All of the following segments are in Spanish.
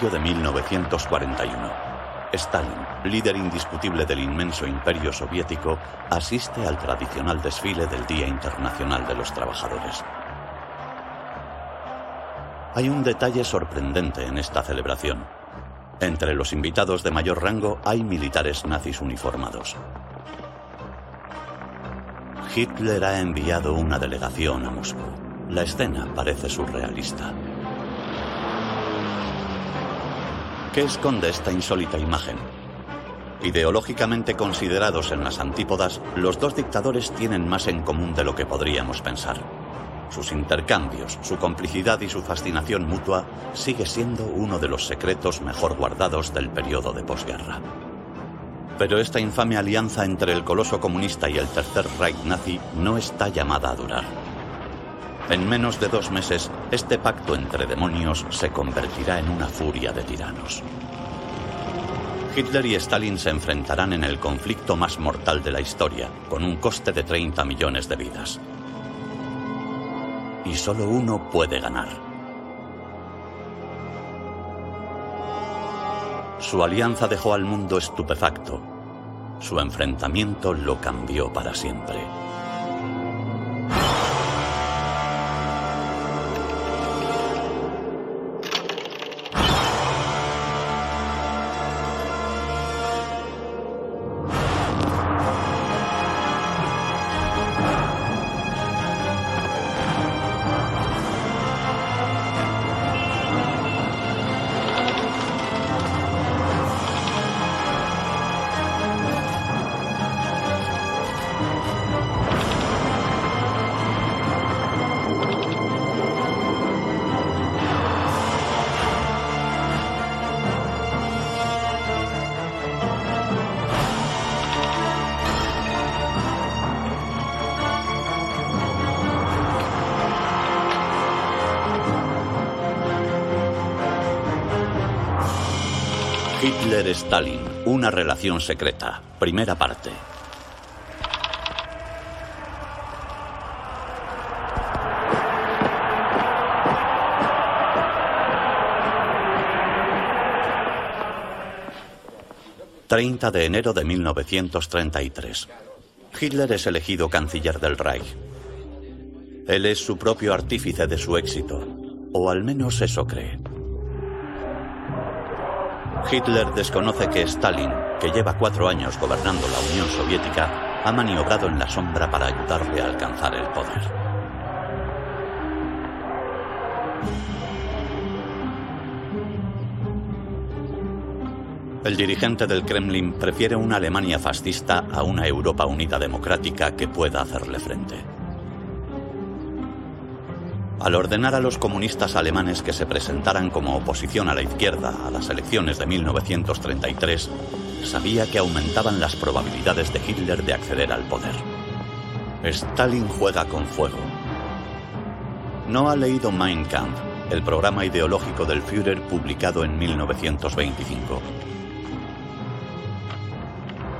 1 de mayo de 1941. Stalin, líder indiscutible del inmenso imperio soviético, asiste al tradicional desfile del Día Internacional de los Trabajadores. Hay un detalle sorprendente en esta celebración. Entre los invitados de mayor rango hay militares nazis uniformados. Hitler ha enviado una delegación a Moscú. La escena parece surrealista. ¿Qué esconde esta insólita imagen? Ideológicamente considerados en las antípodas, los dos dictadores tienen más en común de lo que podríamos pensar. Sus intercambios, su complicidad y su fascinación mutua sigue siendo uno de los secretos mejor guardados del periodo de posguerra. Pero esta infame alianza entre el coloso comunista y el Tercer Reich nazi no está llamada a durar. En menos de dos meses, este pacto entre demonios se convertirá en una furia de tiranos. Hitler y Stalin se enfrentarán en el conflicto más mortal de la historia, con un coste de 30 millones de vidas. Y solo uno puede ganar. Su alianza dejó al mundo estupefacto. Su enfrentamiento lo cambió para siempre. 'Una relación secreta', primera parte. ...30 de enero de 1933. Hitler es elegido canciller del Reich. Él es su propio artífice de su éxito, o al menos eso cree. Hitler desconoce que Stalin, que lleva cuatro años gobernando la Unión Soviética, ha maniobrado en la sombra para ayudarle a alcanzar el poder. El dirigente del Kremlin prefiere una Alemania fascista a una Europa unida democrática que pueda hacerle frente. Al ordenar a los comunistas alemanes que se presentaran como oposición a la izquierda a las elecciones de 1933, sabía que aumentaban las probabilidades de Hitler de acceder al poder. Stalin juega con fuego. No ha leído Mein Kampf, el programa ideológico del Führer publicado en 1925.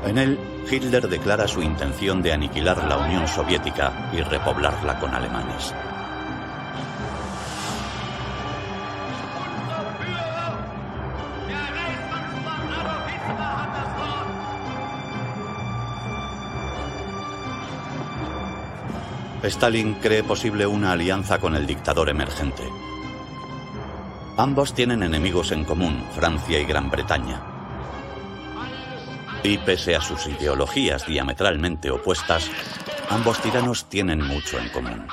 En él, Hitler declara su intención de aniquilar la Unión Soviética y repoblarla con alemanes. Stalin cree posible una alianza con el dictador emergente. Ambos tienen enemigos en común, Francia y Gran Bretaña. Y pese a sus ideologías diametralmente opuestas, ambos tiranos tienen mucho en común.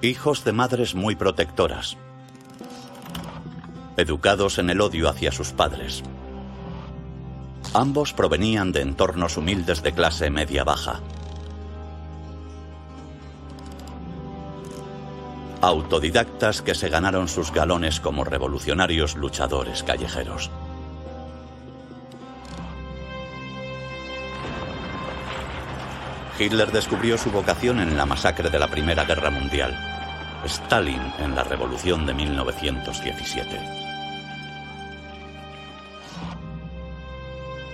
Hijos de madres muy protectoras, educados en el odio hacia sus padres. Ambos provenían de entornos humildes de clase media-baja. Autodidactas que se ganaron sus galones como revolucionarios luchadores callejeros. Hitler descubrió su vocación en la masacre de la Primera Guerra Mundial. Stalin en la Revolución de 1917.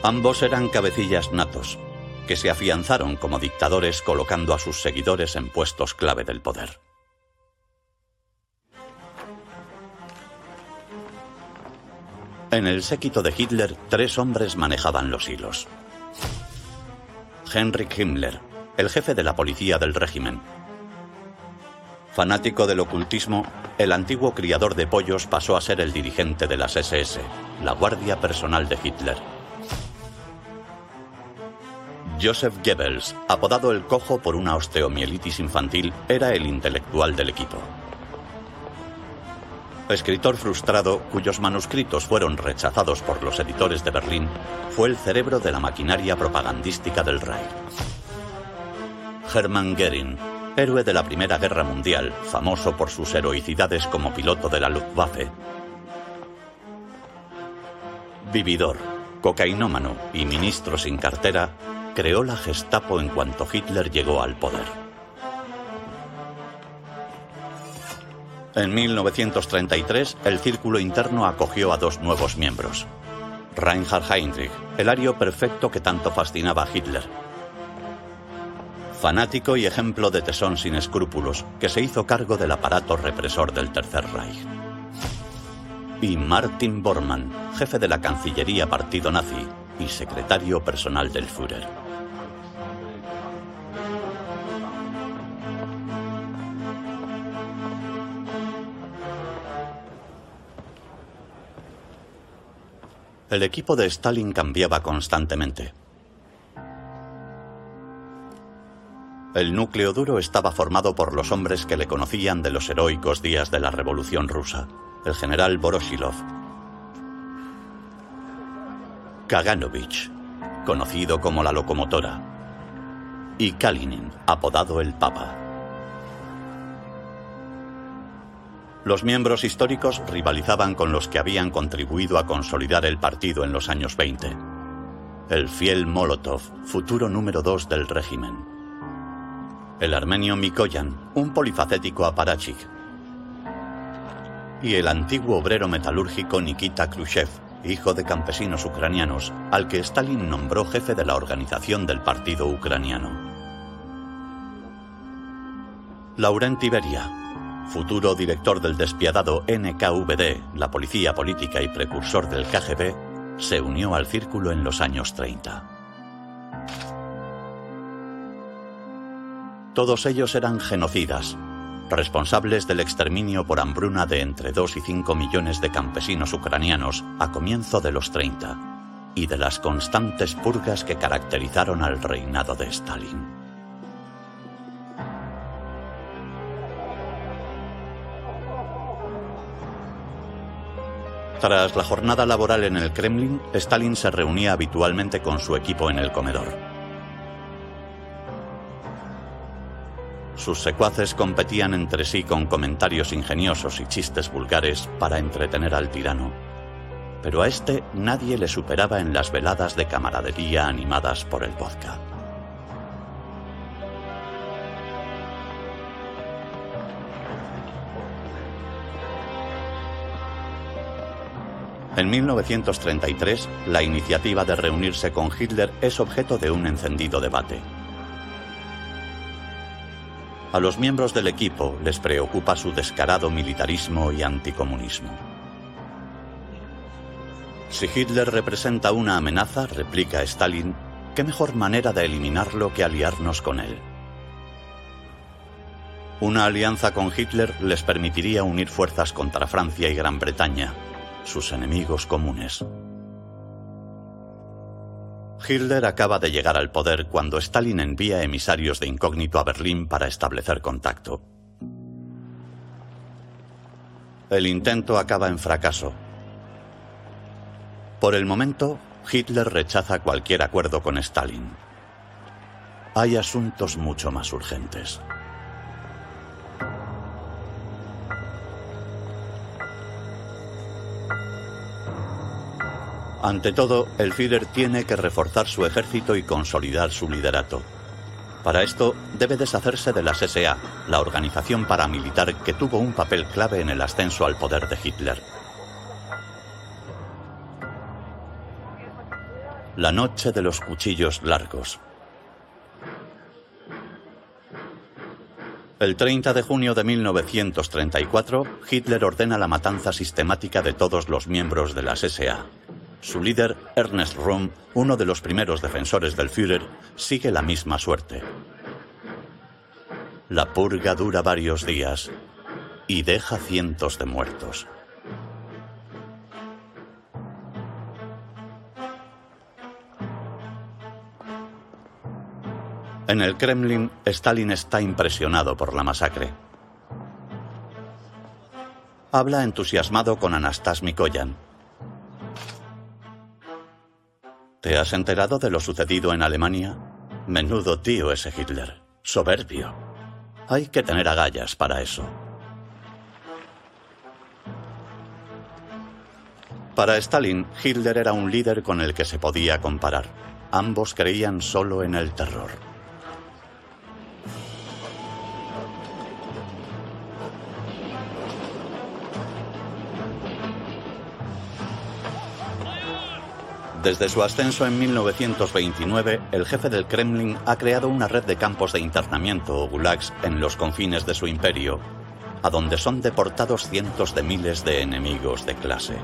Ambos eran cabecillas natos. que se afianzaron como dictadores colocando a sus seguidores en puestos clave del poder. En el séquito de Hitler, tres hombres manejaban los hilos. Heinrich Himmler, el jefe de la policía del régimen. Fanático del ocultismo, el antiguo criador de pollos pasó a ser el dirigente de las SS, la guardia personal de Hitler. Joseph Goebbels, apodado el cojo por una osteomielitis infantil, era el intelectual del equipo. Escritor frustrado, cuyos manuscritos fueron rechazados por los editores de Berlín, fue el cerebro de la maquinaria propagandística del Reich. Hermann Goering, héroe de la Primera Guerra Mundial, famoso por sus heroicidades como piloto de la Luftwaffe. Vividor, cocainómano y ministro sin cartera, creó la Gestapo en cuanto Hitler llegó al poder. En 1933, el círculo interno acogió a dos nuevos miembros. Reinhard Heinrich, el ario perfecto que tanto fascinaba a Hitler. Fanático y ejemplo de tesón sin escrúpulos, que se hizo cargo del aparato represor del Tercer Reich. Y Martin Bormann, jefe de la Cancillería Partido Nazi y secretario personal del Führer. El equipo de Stalin cambiaba constantemente. El núcleo duro estaba formado por los hombres que le conocían de los heroicos días de la Revolución rusa. El general Voroshilov, Kaganovich, conocido como la locomotora, y Kalinin, apodado el Papa. Los miembros históricos rivalizaban con los que habían contribuido a consolidar el partido en los años 20. El fiel Molotov, futuro número dos del régimen. El armenio Mikoyan, un polifacético aparachik. Y el antiguo obrero metalúrgico Nikita Khrushchev, hijo de campesinos ucranianos, al que Stalin nombró jefe de la organización del partido ucraniano. Laurent Iberia, futuro director del despiadado NKVD, la policía política y precursor del KGB, se unió al círculo en los años 30. Todos ellos eran genocidas, responsables del exterminio por hambruna de entre 2 y 5 millones de campesinos ucranianos a comienzo de los 30 y de las constantes purgas que caracterizaron al reinado de Stalin. Tras la jornada laboral en el Kremlin, Stalin se reunía habitualmente con su equipo en el comedor. Sus secuaces competían entre sí con comentarios ingeniosos y chistes vulgares para entretener al tirano. Pero a este nadie le superaba en las veladas de camaradería animadas por el vodka. En 1933, la iniciativa de reunirse con Hitler es objeto de un encendido debate. A los miembros del equipo les preocupa su descarado militarismo y anticomunismo. Si Hitler representa una amenaza, replica Stalin, ¿qué mejor manera de eliminarlo que aliarnos con él? Una alianza con Hitler les permitiría unir fuerzas contra Francia y Gran Bretaña, sus enemigos comunes. Hitler acaba de llegar al poder cuando Stalin envía emisarios de incógnito a Berlín para establecer contacto. El intento acaba en fracaso. Por el momento, Hitler rechaza cualquier acuerdo con Stalin. Hay asuntos mucho más urgentes. Ante todo, el Führer tiene que reforzar su ejército y consolidar su liderato. Para esto, debe deshacerse de las SA, la organización paramilitar que tuvo un papel clave en el ascenso al poder de Hitler. La noche de los cuchillos largos. El 30 de junio de 1934, Hitler ordena la matanza sistemática de todos los miembros de las SA. Su líder, Ernest Röhm, uno de los primeros defensores del Führer, sigue la misma suerte. La purga dura varios días y deja cientos de muertos. En el Kremlin, Stalin está impresionado por la masacre. Habla entusiasmado con Anastas Mikoyan. ¿Te has enterado de lo sucedido en Alemania? Menudo tío ese Hitler. Soberbio. Hay que tener agallas para eso. Para Stalin, Hitler era un líder con el que se podía comparar. Ambos creían solo en el terror. Desde su ascenso en 1929, el jefe del Kremlin ha creado una red de campos de internamiento o gulags en los confines de su imperio, a donde son deportados cientos de miles de enemigos de clase.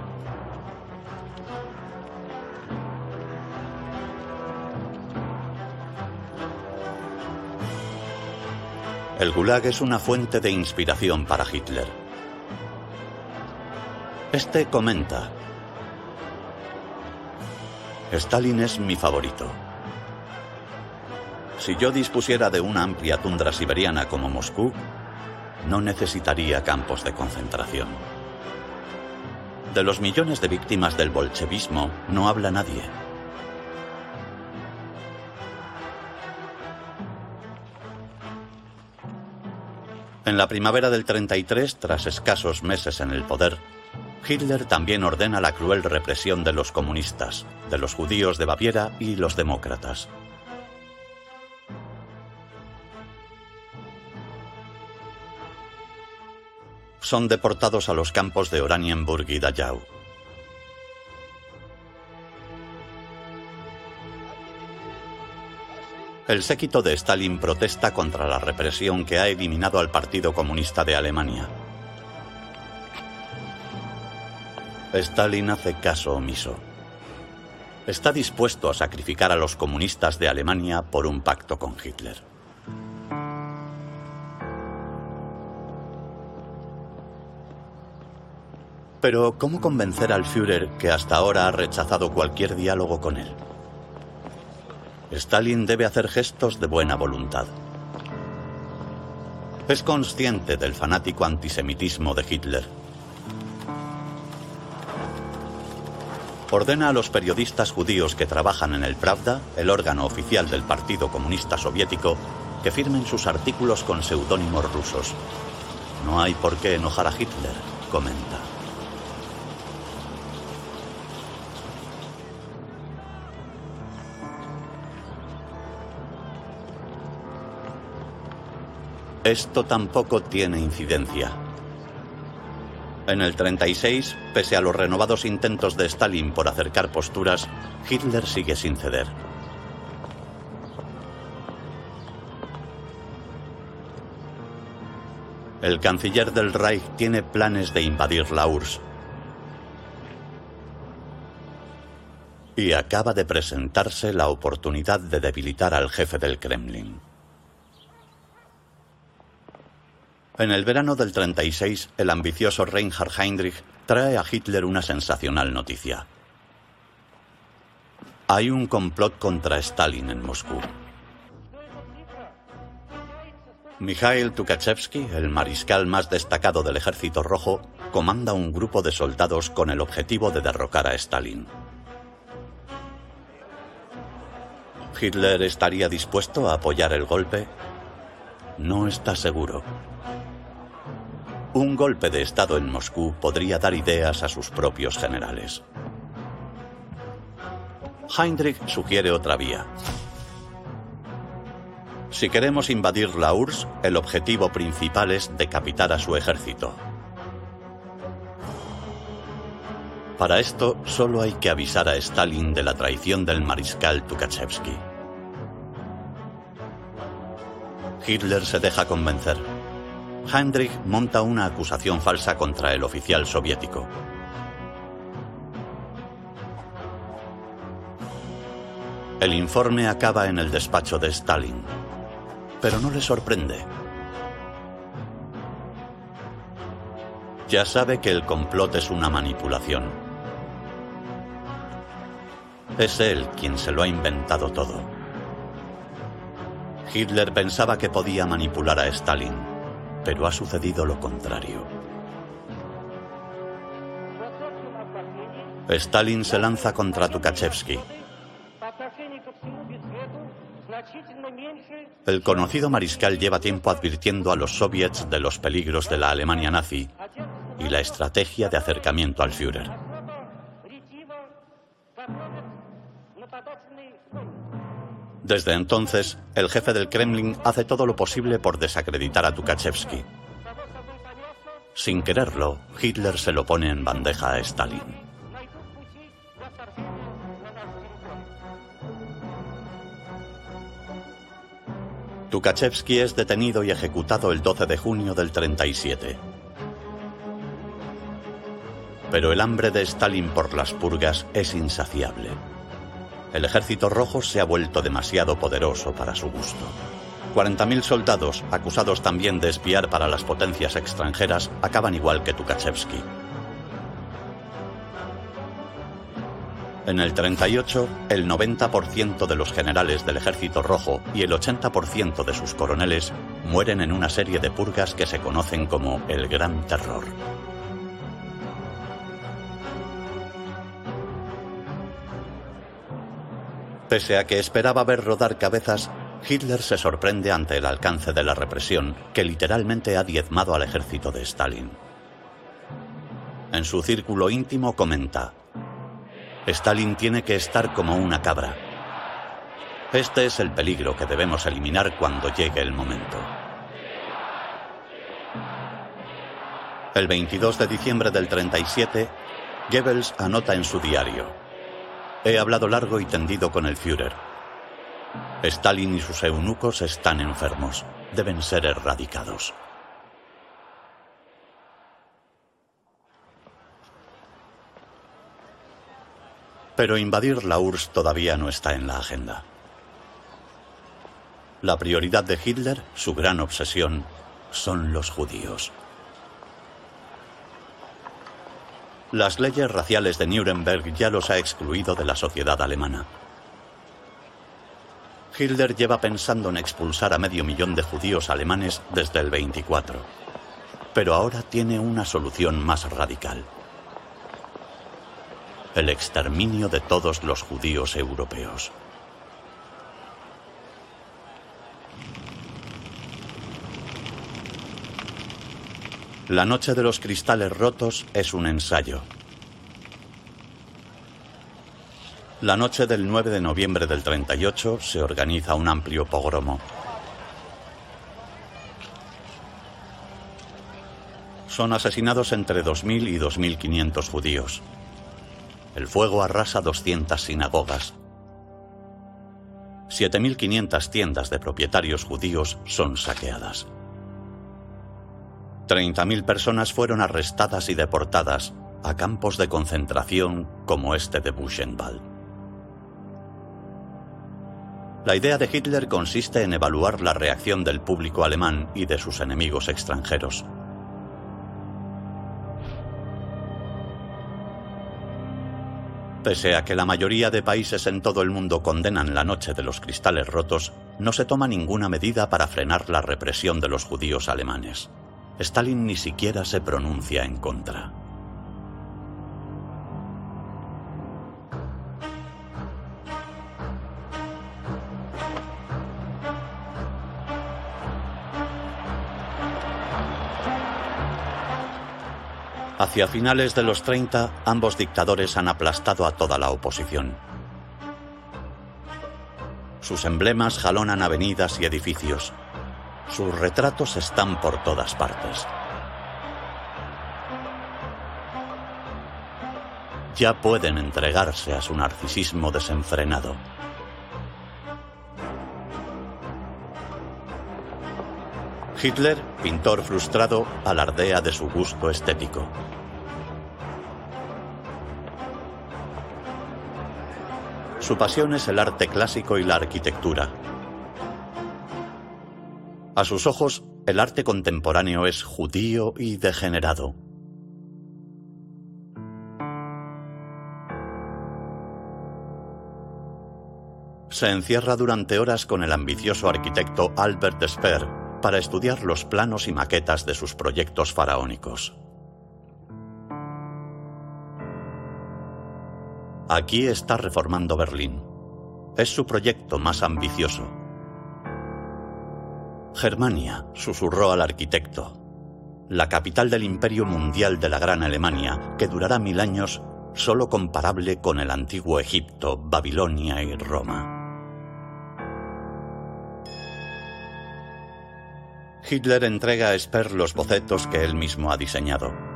El Gulag es una fuente de inspiración para Hitler. Este comenta, Stalin es mi favorito. Si yo dispusiera de una amplia tundra siberiana como Moscú, no necesitaría campos de concentración. De los millones de víctimas del bolchevismo no habla nadie. En la primavera del 33, tras escasos meses en el poder, Hitler también ordena la cruel represión de los comunistas, de los judíos de Baviera y los demócratas. Son deportados a los campos de Oranienburg y Dachau. El séquito de Stalin protesta contra la represión que ha eliminado al Partido Comunista de Alemania. Stalin hace caso omiso. Está dispuesto a sacrificar a los comunistas de Alemania por un pacto con Hitler. Pero, ¿cómo convencer al Führer que hasta ahora ha rechazado cualquier diálogo con él? Stalin debe hacer gestos de buena voluntad. Es consciente del fanático antisemitismo de Hitler ordena a los periodistas judíos que trabajan en el Pravda, el órgano oficial del Partido Comunista Soviético, que firmen sus artículos con seudónimos rusos. No hay por qué enojar a Hitler, comenta. Esto tampoco tiene incidencia. En el 36, pese a los renovados intentos de Stalin por acercar posturas, Hitler sigue sin ceder. El canciller del Reich tiene planes de invadir la URSS. Y acaba de presentarse la oportunidad de debilitar al jefe del Kremlin. En el verano del 36, el ambicioso Reinhard Heinrich trae a Hitler una sensacional noticia. Hay un complot contra Stalin en Moscú. Mikhail Tukhachevsky, el mariscal más destacado del Ejército Rojo, comanda un grupo de soldados con el objetivo de derrocar a Stalin. ¿Hitler estaría dispuesto a apoyar el golpe? No está seguro. Un golpe de Estado en Moscú podría dar ideas a sus propios generales. Heinrich sugiere otra vía. Si queremos invadir la URSS, el objetivo principal es decapitar a su ejército. Para esto, solo hay que avisar a Stalin de la traición del mariscal Tukhachevsky. Hitler se deja convencer. Heinrich monta una acusación falsa contra el oficial soviético. El informe acaba en el despacho de Stalin, pero no le sorprende. Ya sabe que el complot es una manipulación. Es él quien se lo ha inventado todo. Hitler pensaba que podía manipular a Stalin, pero ha sucedido lo contrario. Stalin se lanza contra Tukhachevsky. El conocido mariscal lleva tiempo advirtiendo a los soviets de los peligros de la Alemania nazi y la estrategia de acercamiento al Führer. Desde entonces, el jefe del Kremlin hace todo lo posible por desacreditar a Tukhachevsky. Sin quererlo, Hitler se lo pone en bandeja a Stalin. Tukhachevsky es detenido y ejecutado el 12 de junio del 37. Pero el hambre de Stalin por las purgas es insaciable. El ejército rojo se ha vuelto demasiado poderoso para su gusto. 40.000 soldados, acusados también de espiar para las potencias extranjeras, acaban igual que Tukhachevsky. En el 38, el 90% de los generales del Ejército Rojo y el 80% de sus coroneles mueren en una serie de purgas que se conocen como el Gran Terror. Pese a que esperaba ver rodar cabezas, Hitler se sorprende ante el alcance de la represión que literalmente ha diezmado al ejército de Stalin. En su círculo íntimo comenta, Stalin tiene que estar como una cabra. Este es el peligro que debemos eliminar cuando llegue el momento. El 22 de diciembre del 37, Goebbels anota en su diario, He hablado largo y tendido con el Führer. Stalin y sus eunucos están enfermos. Deben ser erradicados. Pero invadir la URSS todavía no está en la agenda. La prioridad de Hitler, su gran obsesión, son los judíos. Las leyes raciales de Nuremberg ya los ha excluido de la sociedad alemana. Hitler lleva pensando en expulsar a medio millón de judíos alemanes desde el 24. Pero ahora tiene una solución más radical. El exterminio de todos los judíos europeos. La noche de los cristales rotos es un ensayo. La noche del 9 de noviembre del 38 se organiza un amplio pogromo. Son asesinados entre 2.000 y 2.500 judíos. El fuego arrasa 200 sinagogas. 7.500 tiendas de propietarios judíos son saqueadas. 30.000 personas fueron arrestadas y deportadas a campos de concentración como este de Buchenwald. La idea de Hitler consiste en evaluar la reacción del público alemán y de sus enemigos extranjeros. Pese a que la mayoría de países en todo el mundo condenan la noche de los cristales rotos, no se toma ninguna medida para frenar la represión de los judíos alemanes. Stalin ni siquiera se pronuncia en contra. Hacia finales de los 30, ambos dictadores han aplastado a toda la oposición. Sus emblemas jalonan avenidas y edificios, sus retratos están por todas partes. Ya pueden entregarse a su narcisismo Hitler, pintor frustrado, alardea de su gusto estético. Su pasión es el arte clásico y la arquitectura. A sus ojos, el arte contemporáneo es judío y degenerado. Se encierra durante horas con el ambicioso arquitecto Albert Speer para estudiar los planos y maquetas de sus proyectos faraónicos. Aquí está reformando Berlín. Es su proyecto más ambicioso. Germania, susurró al arquitecto. La capital del imperio mundial de la Gran Alemania, que durará mil años, solo comparable con el antiguo Egipto, Babilonia y Roma. Hitler entrega a Speer los bocetos que él mismo ha diseñado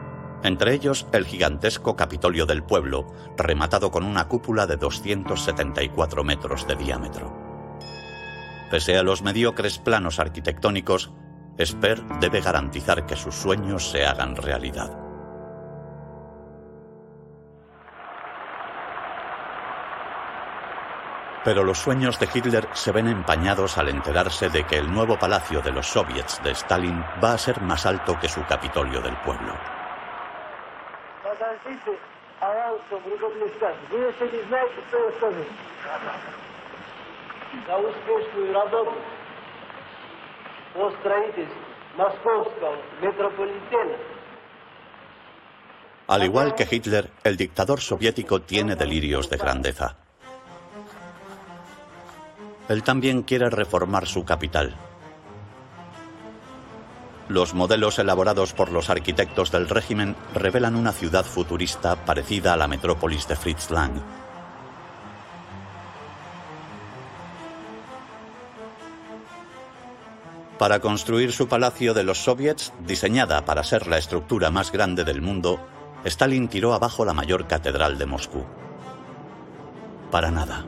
entre ellos el gigantesco Capitolio del Pueblo, rematado con una cúpula de 274 metros de diámetro. Pese a los mediocres planos arquitectónicos, Speer debe garantizar que sus sueños se hagan realidad. Pero los sueños de Hitler se ven empañados al enterarse de que el nuevo palacio de los soviets de Stalin va a ser más alto que su Capitolio del Pueblo. Al igual que Hitler, el dictador soviético tiene delirios de grandeza. Él también quiere reformar su capital, los modelos elaborados por los arquitectos del régimen revelan una ciudad futurista parecida a la metrópolis de Fritz Lang. Para construir su palacio de los soviets, diseñada para ser la estructura más grande del mundo, Stalin tiró abajo la mayor catedral de Moscú. Para nada.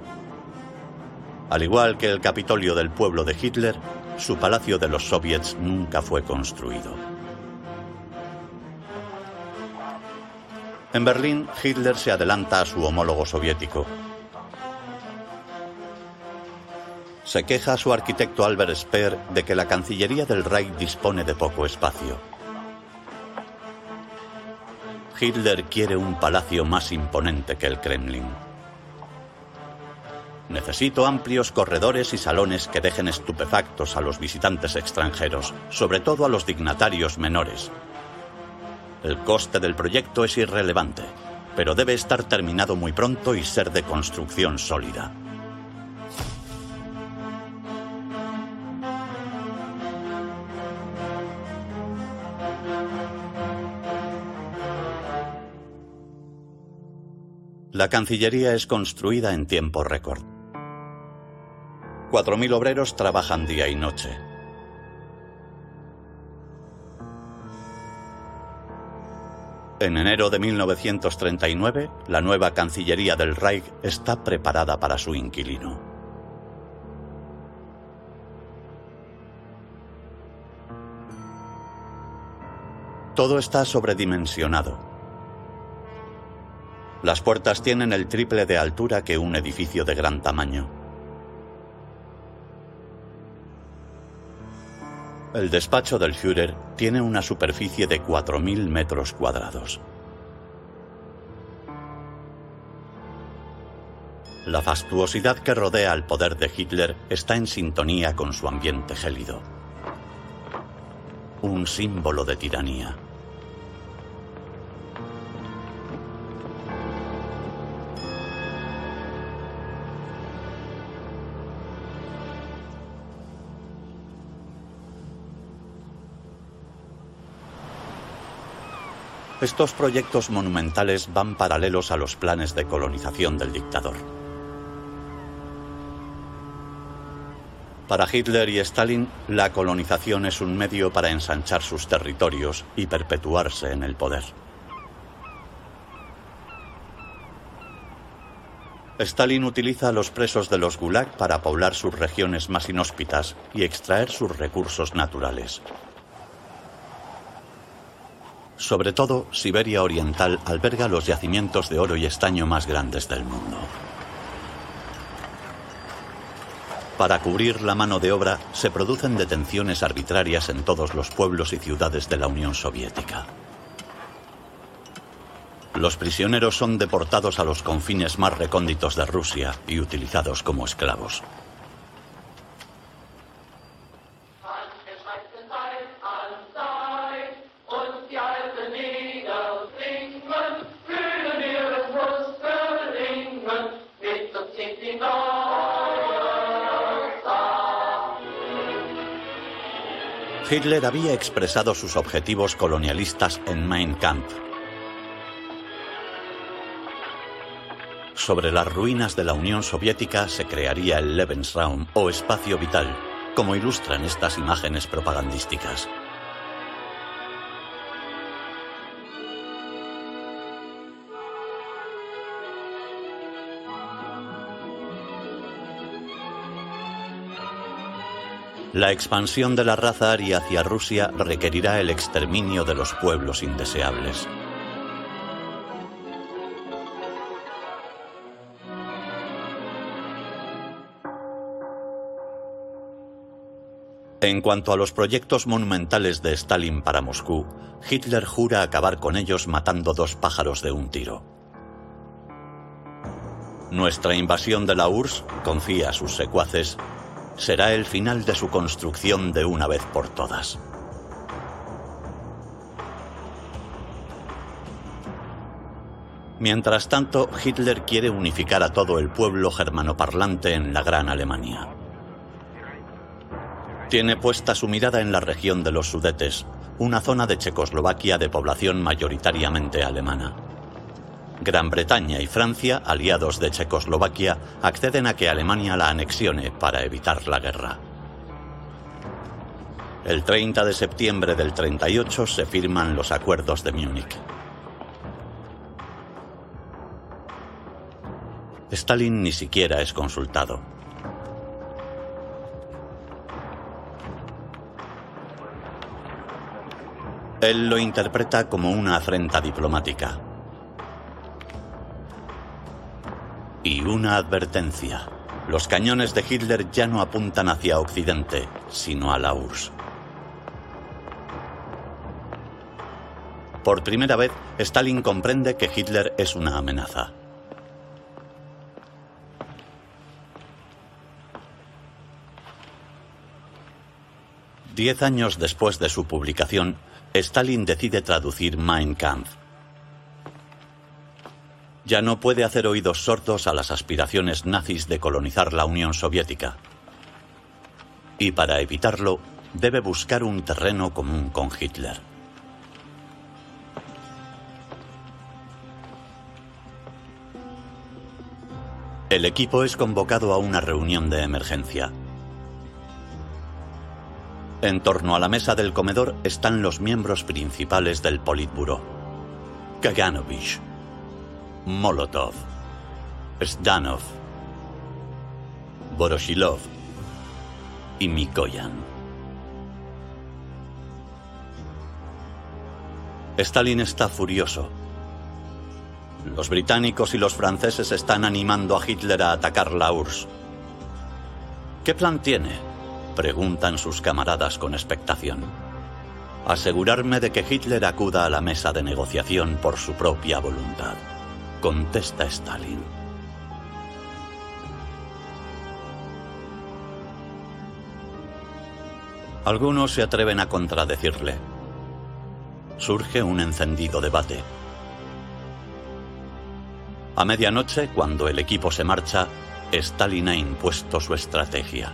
Al igual que el Capitolio del pueblo de Hitler, su palacio de los soviets nunca fue construido. En Berlín, Hitler se adelanta a su homólogo soviético. Se queja a su arquitecto Albert Speer de que la Cancillería del Reich dispone de poco espacio. Hitler quiere un palacio más imponente que el Kremlin. Necesito amplios corredores y salones que dejen estupefactos a los visitantes extranjeros, sobre todo a los dignatarios menores. El coste del proyecto es irrelevante, pero debe estar terminado muy pronto y ser de construcción sólida. La Cancillería es construida en tiempo récord. 4.000 obreros trabajan día y noche. En enero de 1939, la nueva Cancillería del Reich está preparada para su inquilino. Todo está sobredimensionado. Las puertas tienen el triple de altura que un edificio de gran tamaño. El despacho del Führer tiene una superficie de 4.000 metros cuadrados. La fastuosidad que rodea al poder de Hitler está en sintonía con su ambiente gélido. Un símbolo de tiranía. Estos proyectos monumentales van paralelos a los planes de colonización del dictador. Para Hitler y Stalin, la colonización es un medio para ensanchar sus territorios y perpetuarse en el poder. Stalin utiliza a los presos de los Gulag para poblar sus regiones más inhóspitas y extraer sus recursos naturales. Sobre todo, Siberia Oriental alberga los yacimientos de oro y estaño más grandes del mundo. Para cubrir la mano de obra, se producen detenciones arbitrarias en todos los pueblos y ciudades de la Unión Soviética. Los prisioneros son deportados a los confines más recónditos de Rusia y utilizados como esclavos. Hitler había expresado sus objetivos colonialistas en Mein Kampf. Sobre las ruinas de la Unión Soviética se crearía el Lebensraum o espacio vital, como ilustran estas imágenes propagandísticas. La expansión de la raza aria hacia Rusia requerirá el exterminio de los pueblos indeseables. En cuanto a los proyectos monumentales de Stalin para Moscú, Hitler jura acabar con ellos matando dos pájaros de un tiro. Nuestra invasión de la URSS, confía a sus secuaces, será el final de su construcción de una vez por todas. Mientras tanto, Hitler quiere unificar a todo el pueblo germanoparlante en la Gran Alemania. Tiene puesta su mirada en la región de los Sudetes, una zona de Checoslovaquia de población mayoritariamente alemana. Gran Bretaña y Francia, aliados de Checoslovaquia, acceden a que Alemania la anexione para evitar la guerra. El 30 de septiembre del 38 se firman los acuerdos de Múnich. Stalin ni siquiera es consultado. Él lo interpreta como una afrenta diplomática. Y una advertencia. Los cañones de Hitler ya no apuntan hacia Occidente, sino a la URSS. Por primera vez, Stalin comprende que Hitler es una amenaza. Diez años después de su publicación, Stalin decide traducir Mein Kampf ya no puede hacer oídos sordos a las aspiraciones nazis de colonizar la Unión Soviética. Y para evitarlo, debe buscar un terreno común con Hitler. El equipo es convocado a una reunión de emergencia. En torno a la mesa del comedor están los miembros principales del Politburo. Kaganovich, Molotov, Zdanov, Boroshilov y Mikoyan. Stalin está furioso. Los británicos y los franceses están animando a Hitler a atacar la URSS. ¿Qué plan tiene? Preguntan sus camaradas con expectación. Asegurarme de que Hitler acuda a la mesa de negociación por su propia voluntad contesta Stalin. Algunos se atreven a contradecirle. Surge un encendido debate. A medianoche, cuando el equipo se marcha, Stalin ha impuesto su estrategia.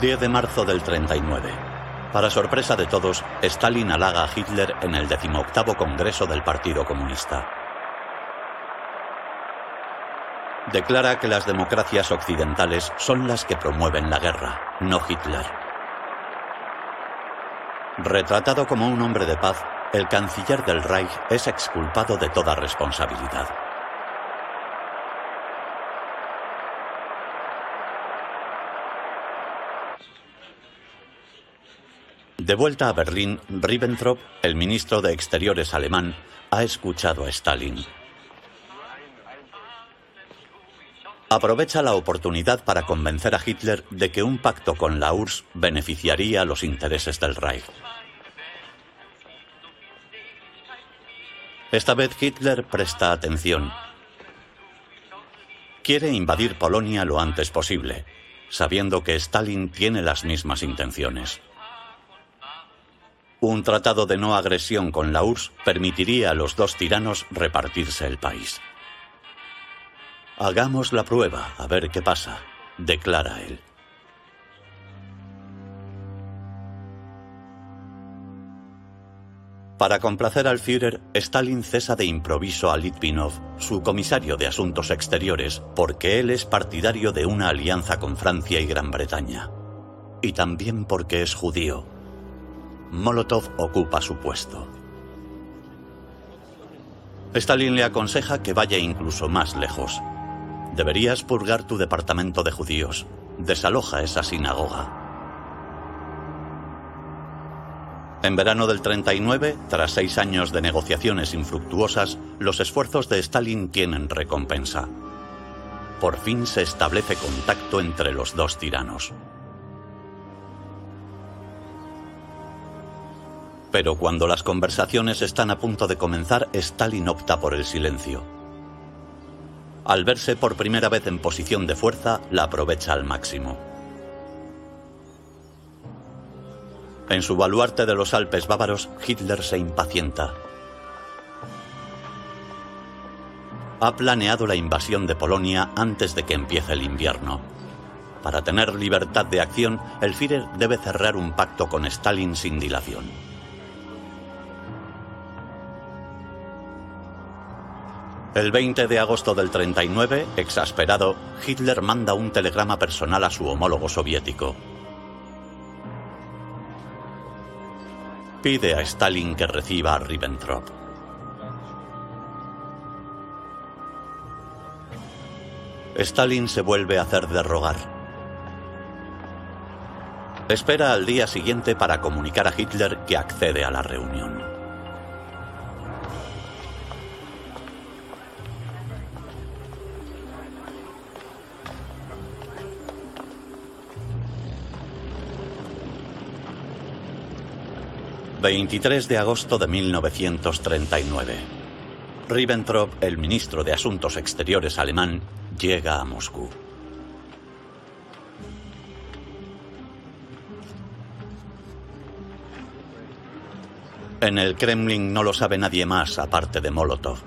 ...10 de marzo del 39. Para sorpresa de todos, Stalin halaga a Hitler en el decimoctavo Congreso del Partido Comunista. Declara que las democracias occidentales son las que promueven la guerra, no Hitler. Retratado como un hombre de paz, el canciller del Reich es exculpado de toda responsabilidad. De vuelta a Berlín, Ribbentrop, el ministro de Exteriores alemán, ha escuchado a Stalin. Aprovecha la oportunidad para convencer a Hitler de que un pacto con la URSS beneficiaría los intereses del Reich. Esta vez Hitler presta atención. Quiere invadir Polonia lo antes posible, sabiendo que Stalin tiene las mismas intenciones. Un tratado de no agresión con la URSS permitiría a los dos tiranos repartirse el país. Hagamos la prueba, a ver qué pasa, declara él. Para complacer al Führer, Stalin cesa de improviso a Litvinov, su comisario de Asuntos Exteriores, porque él es partidario de una alianza con Francia y Gran Bretaña. Y también porque es judío, Molotov ocupa su puesto. Stalin le aconseja que vaya incluso más lejos. Deberías purgar tu departamento de judíos. Desaloja esa sinagoga. En verano del 39, tras seis años de negociaciones infructuosas, los esfuerzos de Stalin tienen recompensa. Por fin se establece contacto entre los dos tiranos. Pero cuando las conversaciones están a punto de comenzar, Stalin opta por el silencio. Al verse por primera vez en posición de fuerza, la aprovecha al máximo. En su baluarte de los Alpes bávaros, Hitler se impacienta. Ha planeado la invasión de Polonia antes de que empiece el invierno. Para tener libertad de acción, el Führer debe cerrar un pacto con Stalin sin dilación. El 20 de agosto del 39, exasperado, Hitler manda un telegrama personal a su homólogo soviético. Pide a Stalin que reciba a Ribbentrop. Stalin se vuelve a hacer de rogar. Espera al día siguiente para comunicar a Hitler que accede a la reunión. 23 de agosto de 1939. Ribbentrop, el ministro de Asuntos Exteriores alemán, llega a Moscú. En el Kremlin no lo sabe nadie más aparte de Molotov.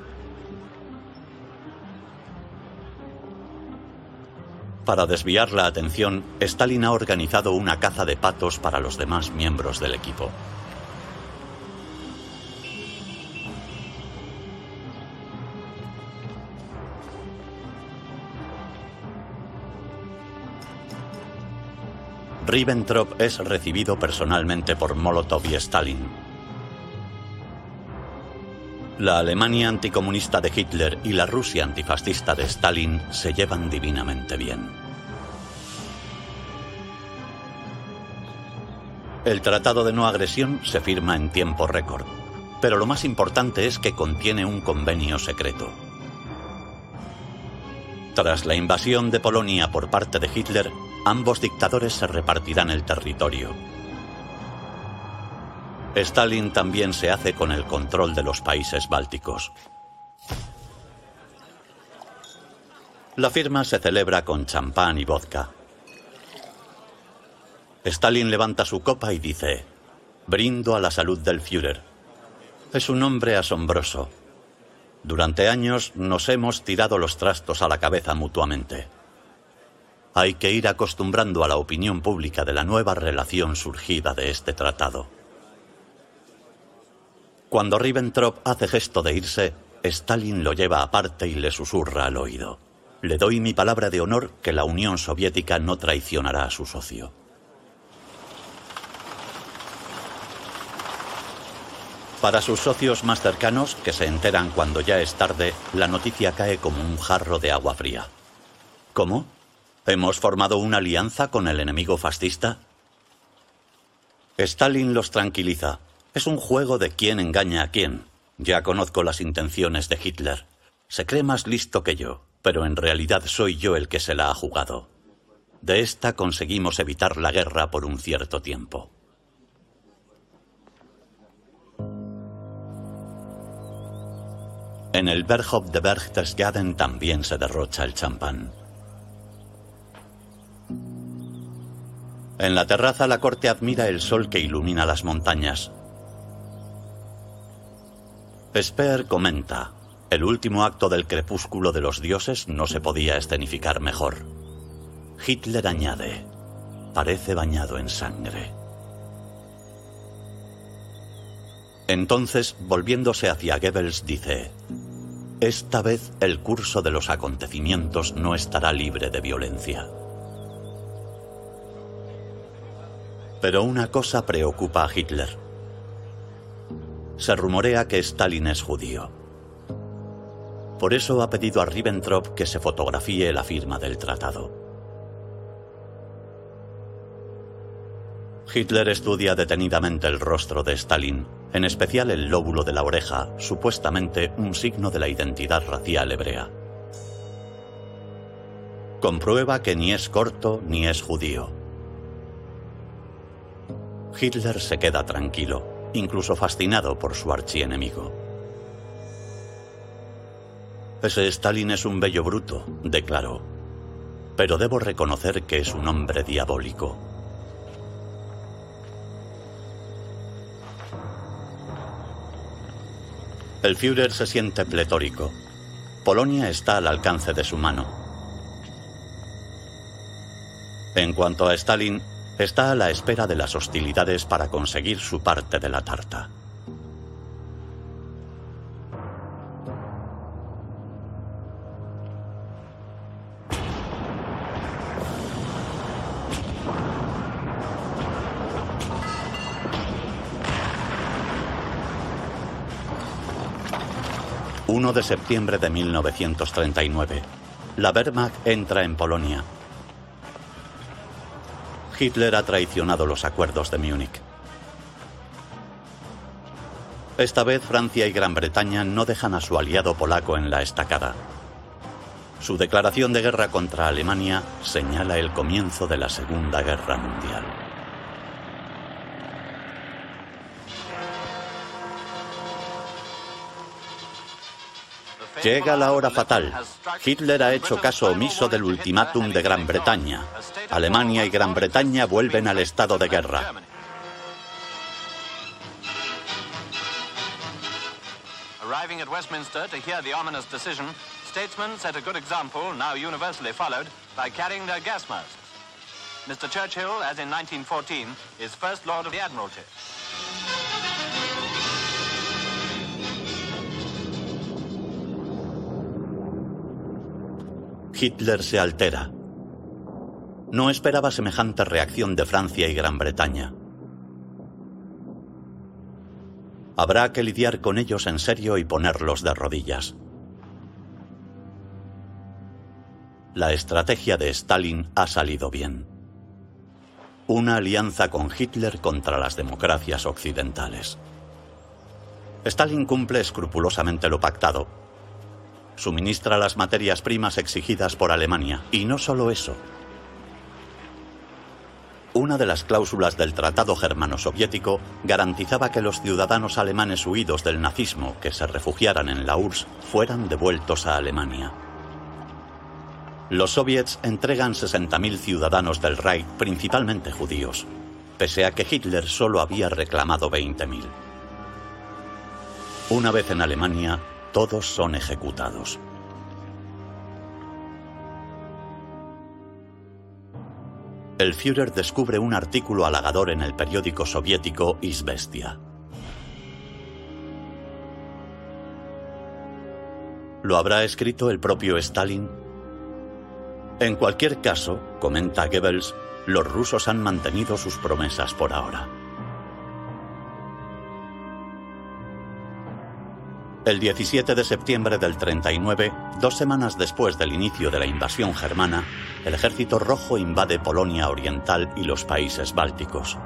Para desviar la atención, Stalin ha organizado una caza de patos para los demás miembros del equipo. Ribbentrop es recibido personalmente por Molotov y Stalin. La Alemania anticomunista de Hitler y la Rusia antifascista de Stalin se llevan divinamente bien. El Tratado de No Agresión se firma en tiempo récord, pero lo más importante es que contiene un convenio secreto. Tras la invasión de Polonia por parte de Hitler, ambos dictadores se repartirán el territorio. Stalin también se hace con el control de los países bálticos. La firma se celebra con champán y vodka. Stalin levanta su copa y dice, brindo a la salud del Führer. Es un hombre asombroso. Durante años nos hemos tirado los trastos a la cabeza mutuamente. Hay que ir acostumbrando a la opinión pública de la nueva relación surgida de este tratado. Cuando Ribbentrop hace gesto de irse, Stalin lo lleva aparte y le susurra al oído. Le doy mi palabra de honor que la Unión Soviética no traicionará a su socio. Para sus socios más cercanos, que se enteran cuando ya es tarde, la noticia cae como un jarro de agua fría. ¿Cómo? ¿Hemos formado una alianza con el enemigo fascista? Stalin los tranquiliza. Es un juego de quién engaña a quién. Ya conozco las intenciones de Hitler. Se cree más listo que yo, pero en realidad soy yo el que se la ha jugado. De esta conseguimos evitar la guerra por un cierto tiempo. En el Berghof de Berchtesgaden también se derrocha el champán. En la terraza la corte admira el sol que ilumina las montañas. Speer comenta, el último acto del crepúsculo de los dioses no se podía escenificar mejor. Hitler añade, parece bañado en sangre. Entonces, volviéndose hacia Goebbels, dice, esta vez el curso de los acontecimientos no estará libre de violencia. Pero una cosa preocupa a Hitler. Se rumorea que Stalin es judío. Por eso ha pedido a Ribbentrop que se fotografíe la firma del tratado. Hitler estudia detenidamente el rostro de Stalin, en especial el lóbulo de la oreja, supuestamente un signo de la identidad racial hebrea. Comprueba que ni es corto ni es judío. Hitler se queda tranquilo, incluso fascinado por su archienemigo. Ese Stalin es un bello bruto, declaró, pero debo reconocer que es un hombre diabólico. El Führer se siente pletórico. Polonia está al alcance de su mano. En cuanto a Stalin, está a la espera de las hostilidades para conseguir su parte de la tarta. 1 de septiembre de 1939. La Wehrmacht entra en Polonia. Hitler ha traicionado los acuerdos de Múnich. Esta vez Francia y Gran Bretaña no dejan a su aliado polaco en la estacada. Su declaración de guerra contra Alemania señala el comienzo de la Segunda Guerra Mundial. Llega la hora fatal. Hitler ha hecho caso omiso del ultimátum de Gran Bretaña. Alemania y Gran Bretaña vuelven al estado de guerra. Arriving at Westminster to hear the ominous decision, statesmen set a good example, now universally followed, by carrying their gas masks. Mr. Churchill, as in 1914, is First Lord of the Admiralty. Hitler se altera. No esperaba semejante reacción de Francia y Gran Bretaña. Habrá que lidiar con ellos en serio y ponerlos de rodillas. La estrategia de Stalin ha salido bien. Una alianza con Hitler contra las democracias occidentales. Stalin cumple escrupulosamente lo pactado, Suministra las materias primas exigidas por Alemania. Y no solo eso. Una de las cláusulas del Tratado Germano-Soviético garantizaba que los ciudadanos alemanes huidos del nazismo que se refugiaran en la URSS fueran devueltos a Alemania. Los soviets entregan 60.000 ciudadanos del Reich, principalmente judíos, pese a que Hitler solo había reclamado 20.000. Una vez en Alemania, todos son ejecutados. El Führer descubre un artículo halagador en el periódico soviético Izvestia. ¿Lo habrá escrito el propio Stalin? En cualquier caso, comenta Goebbels, los rusos han mantenido sus promesas por ahora. El 17 de septiembre del 39, dos semanas después del inicio de la invasión germana, el ejército rojo invade Polonia Oriental y los países bálticos.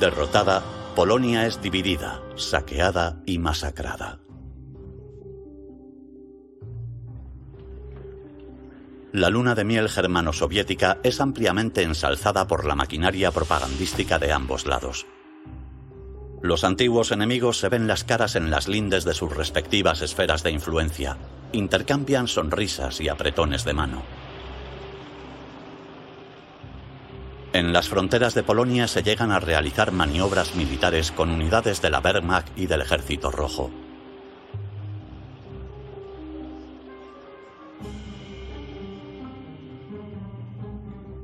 Derrotada, Polonia es dividida, saqueada y masacrada. La luna de miel germano-soviética es ampliamente ensalzada por la maquinaria propagandística de ambos lados. Los antiguos enemigos se ven las caras en las lindes de sus respectivas esferas de influencia. Intercambian sonrisas y apretones de mano. En las fronteras de Polonia se llegan a realizar maniobras militares con unidades de la Wehrmacht y del Ejército Rojo.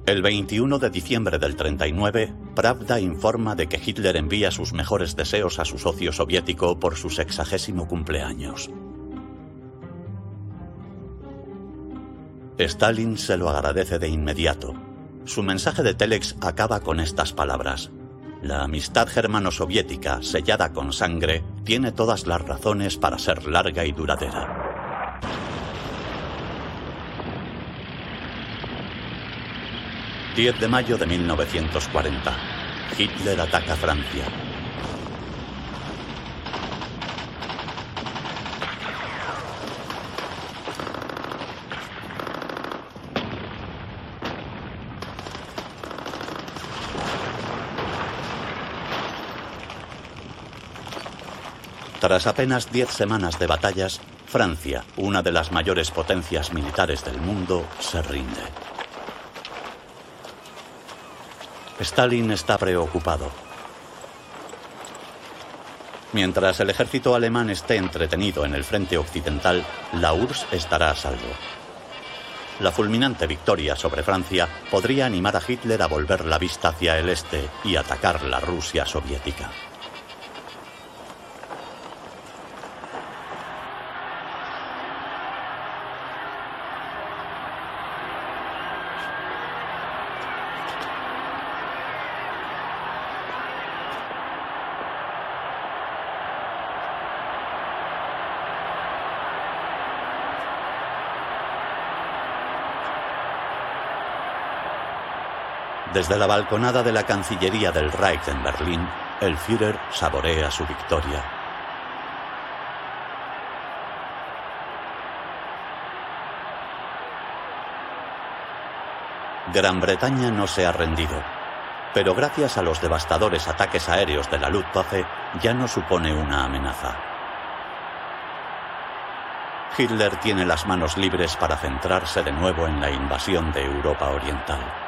El 21 de diciembre del 39, Pravda informa de que Hitler envía sus mejores deseos a su socio soviético por su sexagésimo cumpleaños. Stalin se lo agradece de inmediato. Su mensaje de Telex acaba con estas palabras. La amistad germano-soviética, sellada con sangre, tiene todas las razones para ser larga y duradera. 10 de mayo de 1940. Hitler ataca Francia. Tras apenas 10 semanas de batallas, Francia, una de las mayores potencias militares del mundo, se rinde. Stalin está preocupado. Mientras el ejército alemán esté entretenido en el frente occidental, la URSS estará a salvo. La fulminante victoria sobre Francia podría animar a Hitler a volver la vista hacia el este y atacar la Rusia soviética. Desde la balconada de la Cancillería del Reich en Berlín, el Führer saborea su victoria. Gran Bretaña no se ha rendido, pero gracias a los devastadores ataques aéreos de la Luftwaffe ya no supone una amenaza. Hitler tiene las manos libres para centrarse de nuevo en la invasión de Europa Oriental.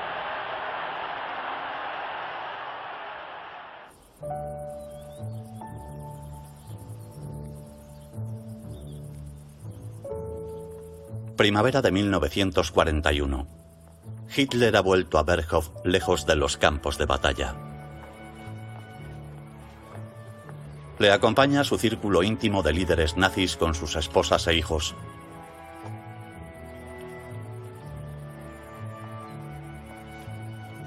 Primavera de 1941. Hitler ha vuelto a Berghof lejos de los campos de batalla. Le acompaña su círculo íntimo de líderes nazis con sus esposas e hijos.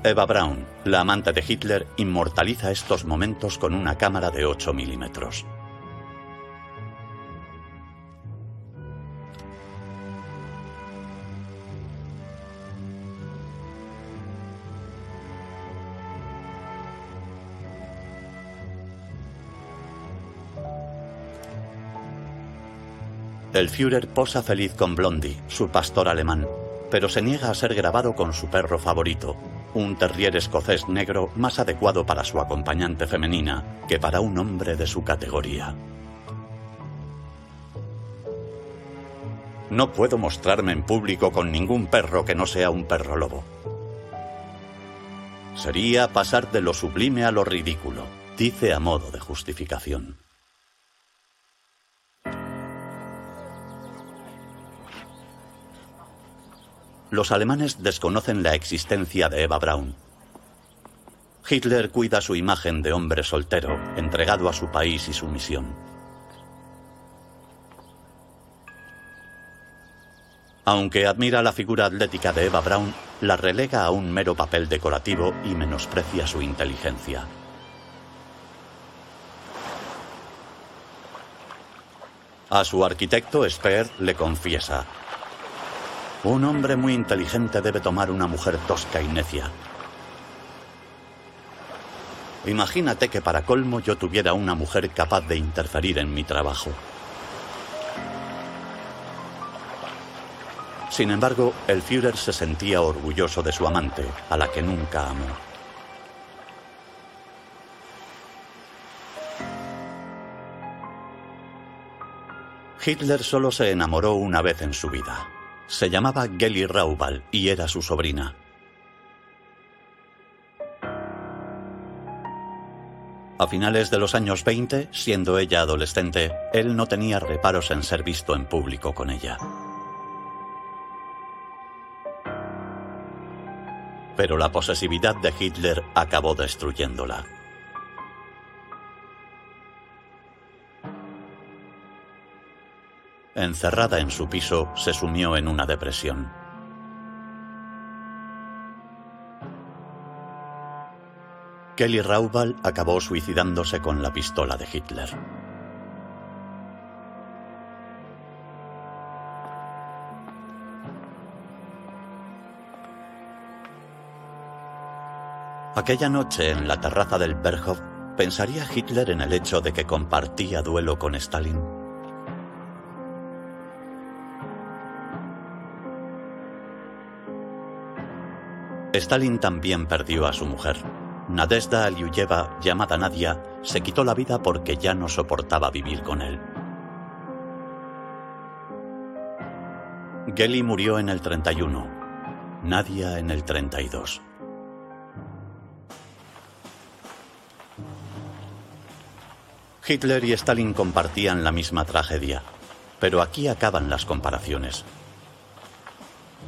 Eva Braun, la amante de Hitler, inmortaliza estos momentos con una cámara de 8 milímetros. El Führer posa feliz con Blondie, su pastor alemán, pero se niega a ser grabado con su perro favorito, un terrier escocés negro más adecuado para su acompañante femenina que para un hombre de su categoría. No puedo mostrarme en público con ningún perro que no sea un perro lobo. Sería pasar de lo sublime a lo ridículo, dice a modo de justificación. Los alemanes desconocen la existencia de Eva Braun. Hitler cuida su imagen de hombre soltero, entregado a su país y su misión. Aunque admira la figura atlética de Eva Braun, la relega a un mero papel decorativo y menosprecia su inteligencia. A su arquitecto, Speer le confiesa. Un hombre muy inteligente debe tomar una mujer tosca y necia. Imagínate que para colmo yo tuviera una mujer capaz de interferir en mi trabajo. Sin embargo, el Führer se sentía orgulloso de su amante, a la que nunca amó. Hitler solo se enamoró una vez en su vida. Se llamaba Geli Raubal y era su sobrina. A finales de los años 20, siendo ella adolescente, él no tenía reparos en ser visto en público con ella. Pero la posesividad de Hitler acabó destruyéndola. Encerrada en su piso, se sumió en una depresión. Kelly Raubal acabó suicidándose con la pistola de Hitler. Aquella noche en la terraza del Berghof, ¿pensaría Hitler en el hecho de que compartía duelo con Stalin? Stalin también perdió a su mujer. Nadezhda Aliuyeva, llamada Nadia, se quitó la vida porque ya no soportaba vivir con él. Geli murió en el 31, Nadia en el 32. Hitler y Stalin compartían la misma tragedia, pero aquí acaban las comparaciones.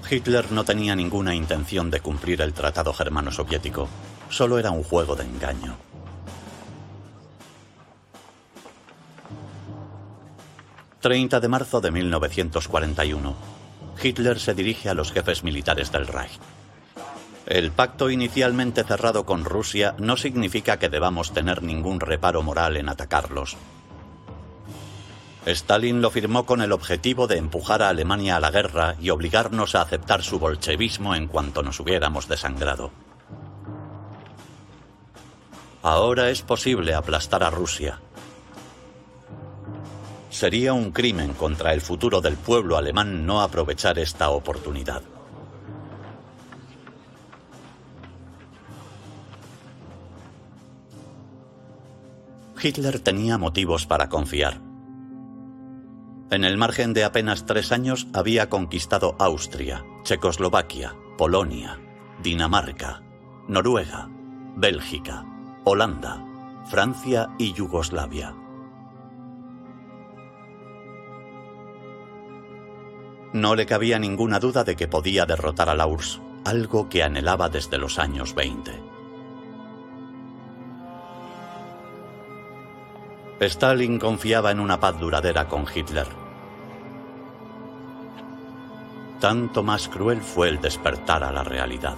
Hitler no tenía ninguna intención de cumplir el Tratado Germano-Soviético, solo era un juego de engaño. ...30 de marzo de 1941... Hitler se dirige a los jefes militares del Reich. El pacto inicialmente cerrado con Rusia no significa que debamos tener ningún reparo moral en atacarlos. Stalin lo firmó con el objetivo de empujar a Alemania a la guerra y obligarnos a aceptar su bolchevismo en cuanto nos hubiéramos desangrado. Ahora es posible aplastar a Rusia. Sería un crimen contra el futuro del pueblo alemán no aprovechar esta oportunidad. Hitler tenía motivos para confiar. En el margen de apenas tres años había conquistado Austria, Checoslovaquia, Polonia, Dinamarca, Noruega, Bélgica, Holanda, Francia y Yugoslavia. No le cabía ninguna duda de que podía derrotar a la URSS, algo que anhelaba desde los años 20. Stalin confiaba en una paz duradera con Hitler. Tanto más cruel fue el despertar a la realidad.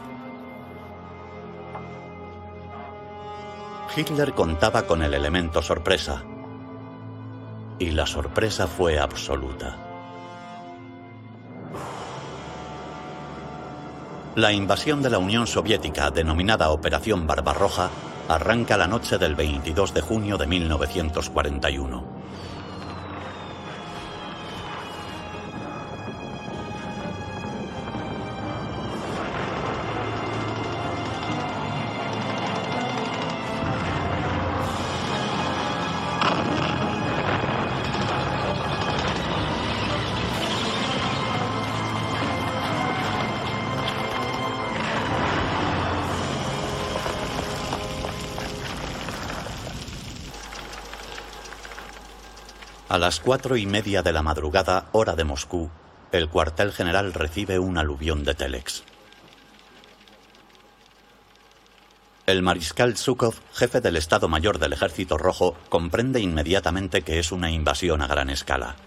Hitler contaba con el elemento sorpresa. Y la sorpresa fue absoluta. La invasión de la Unión Soviética, denominada Operación Barbarroja, arranca la noche del 22 de junio de 1941. Las cuatro y media de la madrugada, hora de Moscú, el cuartel general recibe un aluvión de Telex. El mariscal Zhukov, jefe del Estado Mayor del Ejército Rojo, comprende inmediatamente que es una invasión a gran escala.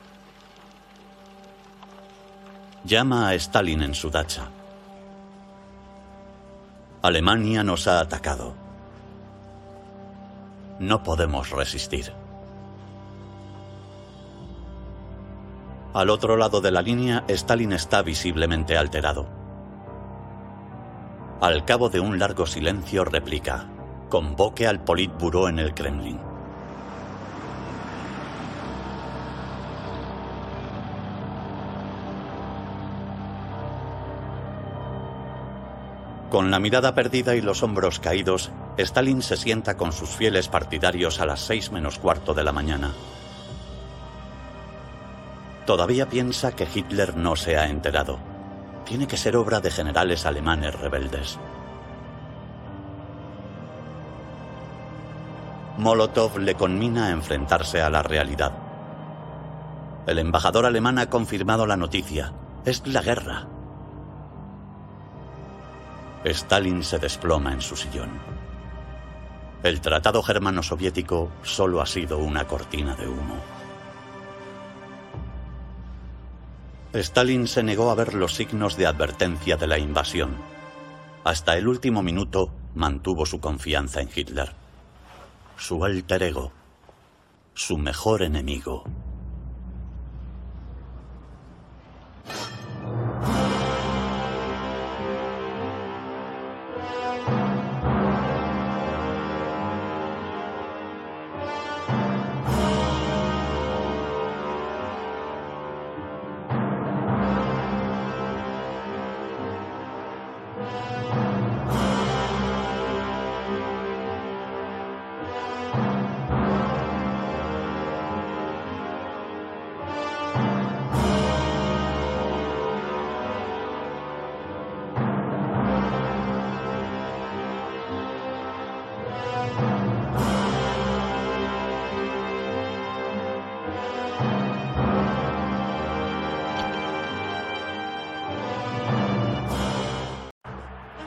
Llama a Stalin en su dacha. Alemania nos ha atacado. No podemos resistir. Al otro lado de la línea, Stalin está visiblemente alterado. Al cabo de un largo silencio replica, convoque al Politburo en el Kremlin. Con la mirada perdida y los hombros caídos, Stalin se sienta con sus fieles partidarios a las seis menos cuarto de la mañana. Todavía piensa que Hitler no se ha enterado. Tiene que ser obra de generales alemanes rebeldes. Molotov le conmina a enfrentarse a la realidad. El embajador alemán ha confirmado la noticia. Es la guerra. Stalin se desploma en su sillón. El tratado germano-soviético solo ha sido una cortina de humo. Stalin se negó a ver los signos de advertencia de la invasión. Hasta el último minuto mantuvo su confianza en Hitler. Su alter ego. Su mejor enemigo.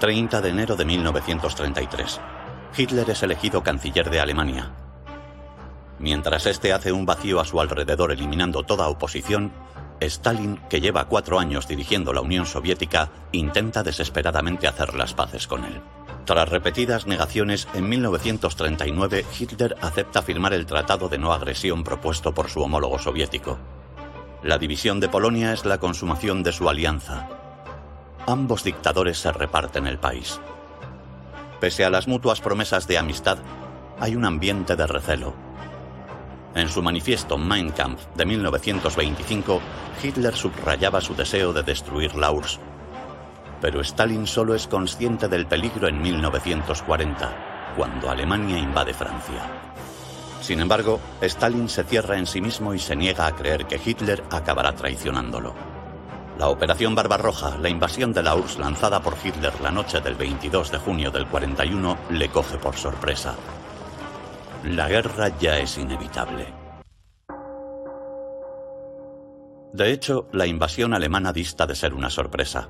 30 de enero de 1933. Hitler es elegido canciller de Alemania. Mientras este hace un vacío a su alrededor eliminando toda oposición, Stalin, que lleva cuatro años dirigiendo la Unión Soviética, intenta desesperadamente hacer las paces con él. Tras repetidas negaciones, en 1939 Hitler acepta firmar el Tratado de No Agresión propuesto por su homólogo soviético. La división de Polonia es la consumación de su alianza, ambos dictadores se reparten el país. Pese a las mutuas promesas de amistad, hay un ambiente de recelo. En su manifiesto Mein Kampf de 1925, Hitler subrayaba su deseo de destruir la URSS. Pero Stalin solo es consciente del peligro en 1940, cuando Alemania invade Francia. Sin embargo, Stalin se cierra en sí mismo y se niega a creer que Hitler acabará traicionándolo. La Operación Barbarroja, la invasión de la URSS lanzada por Hitler la noche del 22 de junio del 41, le coge por sorpresa. La guerra ya es inevitable. De hecho, la invasión alemana dista de ser una sorpresa.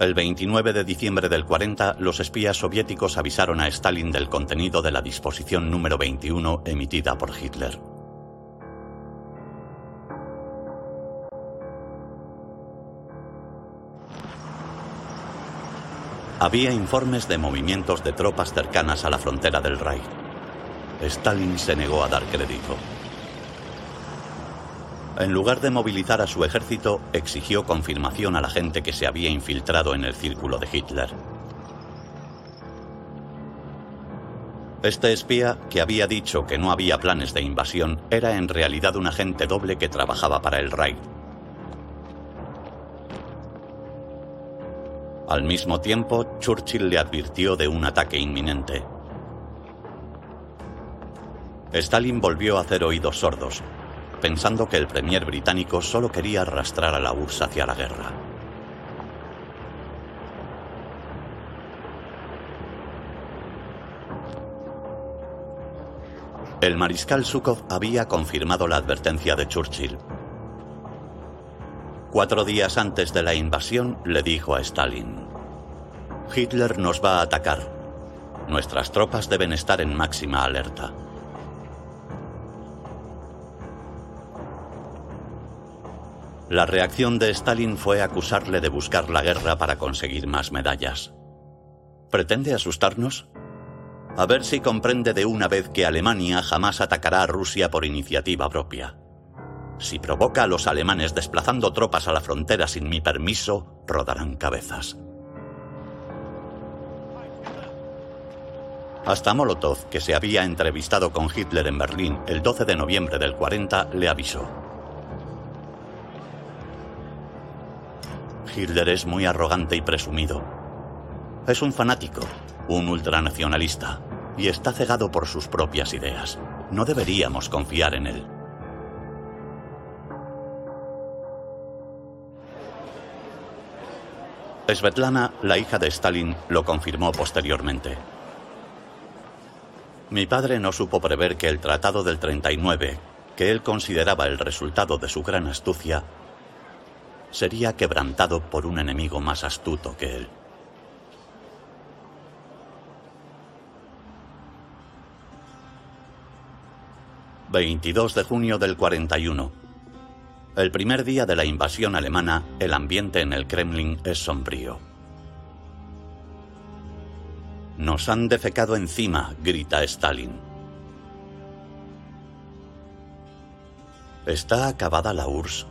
El 29 de diciembre del 40, los espías soviéticos avisaron a Stalin del contenido de la disposición número 21 emitida por Hitler. Había informes de movimientos de tropas cercanas a la frontera del Reich. Stalin se negó a dar crédito. En lugar de movilizar a su ejército, exigió confirmación a la gente que se había infiltrado en el círculo de Hitler. Este espía, que había dicho que no había planes de invasión, era en realidad un agente doble que trabajaba para el Reich Al mismo tiempo, Churchill le advirtió de un ataque inminente. Stalin volvió a hacer oídos sordos, pensando que el premier británico solo quería arrastrar a la URSS hacia la guerra. El mariscal Zhukov había confirmado la advertencia de Churchill. Cuatro días antes de la invasión le dijo a Stalin, Hitler nos va a atacar. Nuestras tropas deben estar en máxima alerta. La reacción de Stalin fue acusarle de buscar la guerra para conseguir más medallas. ¿Pretende asustarnos? A ver si comprende de una vez que Alemania jamás atacará a Rusia por iniciativa propia. Si provoca a los alemanes desplazando tropas a la frontera sin mi permiso, rodarán cabezas. Hasta Molotov, que se había entrevistado con Hitler en Berlín el 12 de noviembre del 40, le avisó. Hitler es muy arrogante y presumido. Es un fanático, un ultranacionalista, y está cegado por sus propias ideas. No deberíamos confiar en él. Svetlana, la hija de Stalin, lo confirmó posteriormente. Mi padre no supo prever que el Tratado del 39, que él consideraba el resultado de su gran astucia, sería quebrantado por un enemigo más astuto que él. ...22 de junio del 41... El primer día de la invasión alemana, el ambiente en el Kremlin es sombrío. Nos han defecado encima, grita Stalin. ¿Está acabada la URSS?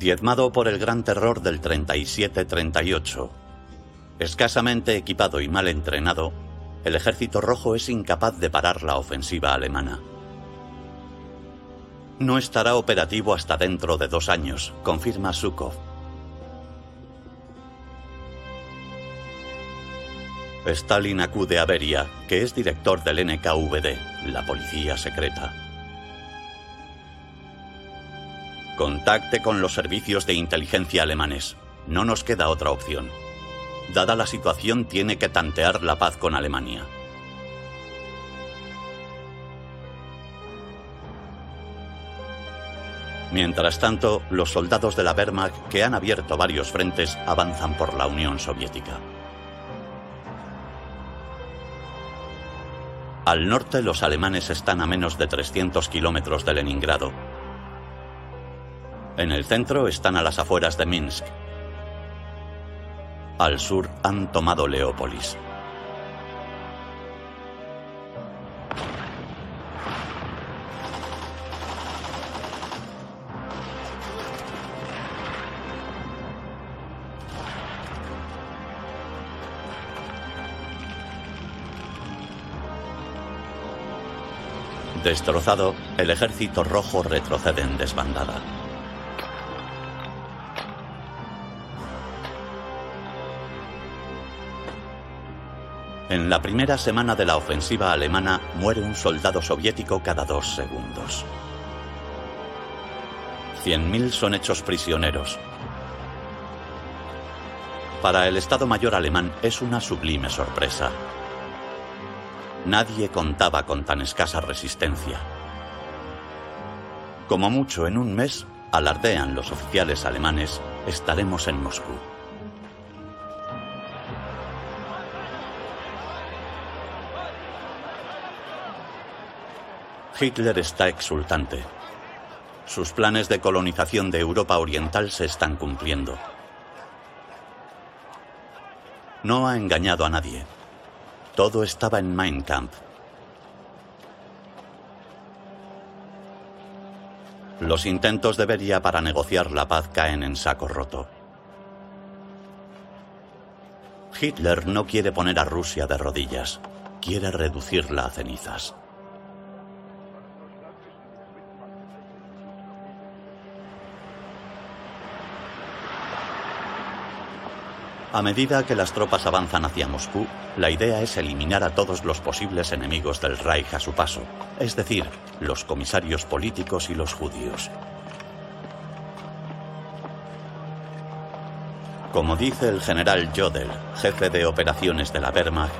diezmado por el gran terror del 37-38. Escasamente equipado y mal entrenado, el ejército rojo es incapaz de parar la ofensiva alemana. No estará operativo hasta dentro de dos años, confirma Sukov. Stalin acude a Beria, que es director del NKVD, la policía secreta. Contacte con los servicios de inteligencia alemanes. No nos queda otra opción. Dada la situación, tiene que tantear la paz con Alemania. Mientras tanto, los soldados de la Wehrmacht, que han abierto varios frentes, avanzan por la Unión Soviética. Al norte, los alemanes están a menos de 300 kilómetros de Leningrado, en el centro están a las afueras de Minsk. Al sur han tomado Leópolis. Destrozado, el ejército rojo retrocede en desbandada. En la primera semana de la ofensiva alemana muere un soldado soviético cada dos segundos. 100.000 son hechos prisioneros. Para el Estado Mayor alemán es una sublime sorpresa. Nadie contaba con tan escasa resistencia. Como mucho en un mes, alardean los oficiales alemanes, estaremos en Moscú. Hitler está exultante. Sus planes de colonización de Europa Oriental se están cumpliendo. No ha engañado a nadie. Todo estaba en Mein Kampf. Los intentos de Beria para negociar la paz caen en saco roto. Hitler no quiere poner a Rusia de rodillas, quiere reducirla a cenizas. A medida que las tropas avanzan hacia Moscú, la idea es eliminar a todos los posibles enemigos del Reich a su paso, es decir, los comisarios políticos y los judíos. Como dice el general Jodl, jefe de operaciones de la Wehrmacht,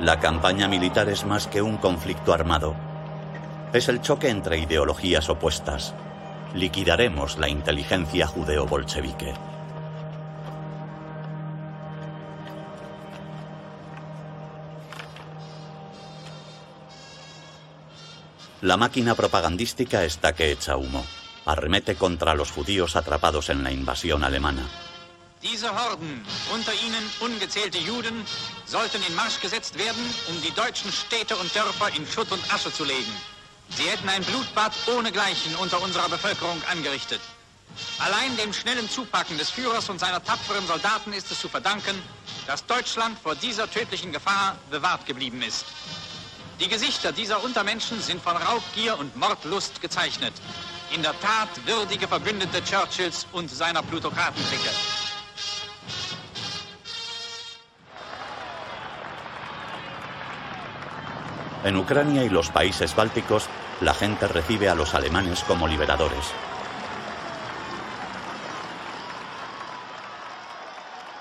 la campaña militar es más que un conflicto armado. Es el choque entre ideologías opuestas. Liquidaremos la inteligencia judeo-bolchevique. La máquina propagandística está que echa humo. Arremete contra los judíos atrapados en la invasión alemana. Diese Horden, unter ihnen ungezählte Juden, sollten in Marsch gesetzt werden, um die deutschen Städte und Dörfer in Schutt und Asche zu legen. Sie hätten ein Blutbad ohnegleichen unter unserer Bevölkerung angerichtet. Allein dem schnellen Zupacken des Führers und seiner tapferen Soldaten ist es zu verdanken, dass Deutschland vor dieser tödlichen Gefahr bewahrt geblieben ist. Die Gesichter dieser Untermenschen sind von Raubgier und Mordlust gezeichnet. In der Tat würdige Verbündete Churchills und seiner Plutokratenklicke. En Ucrania y los países bálticos, la gente recibe a los alemanes como liberadores.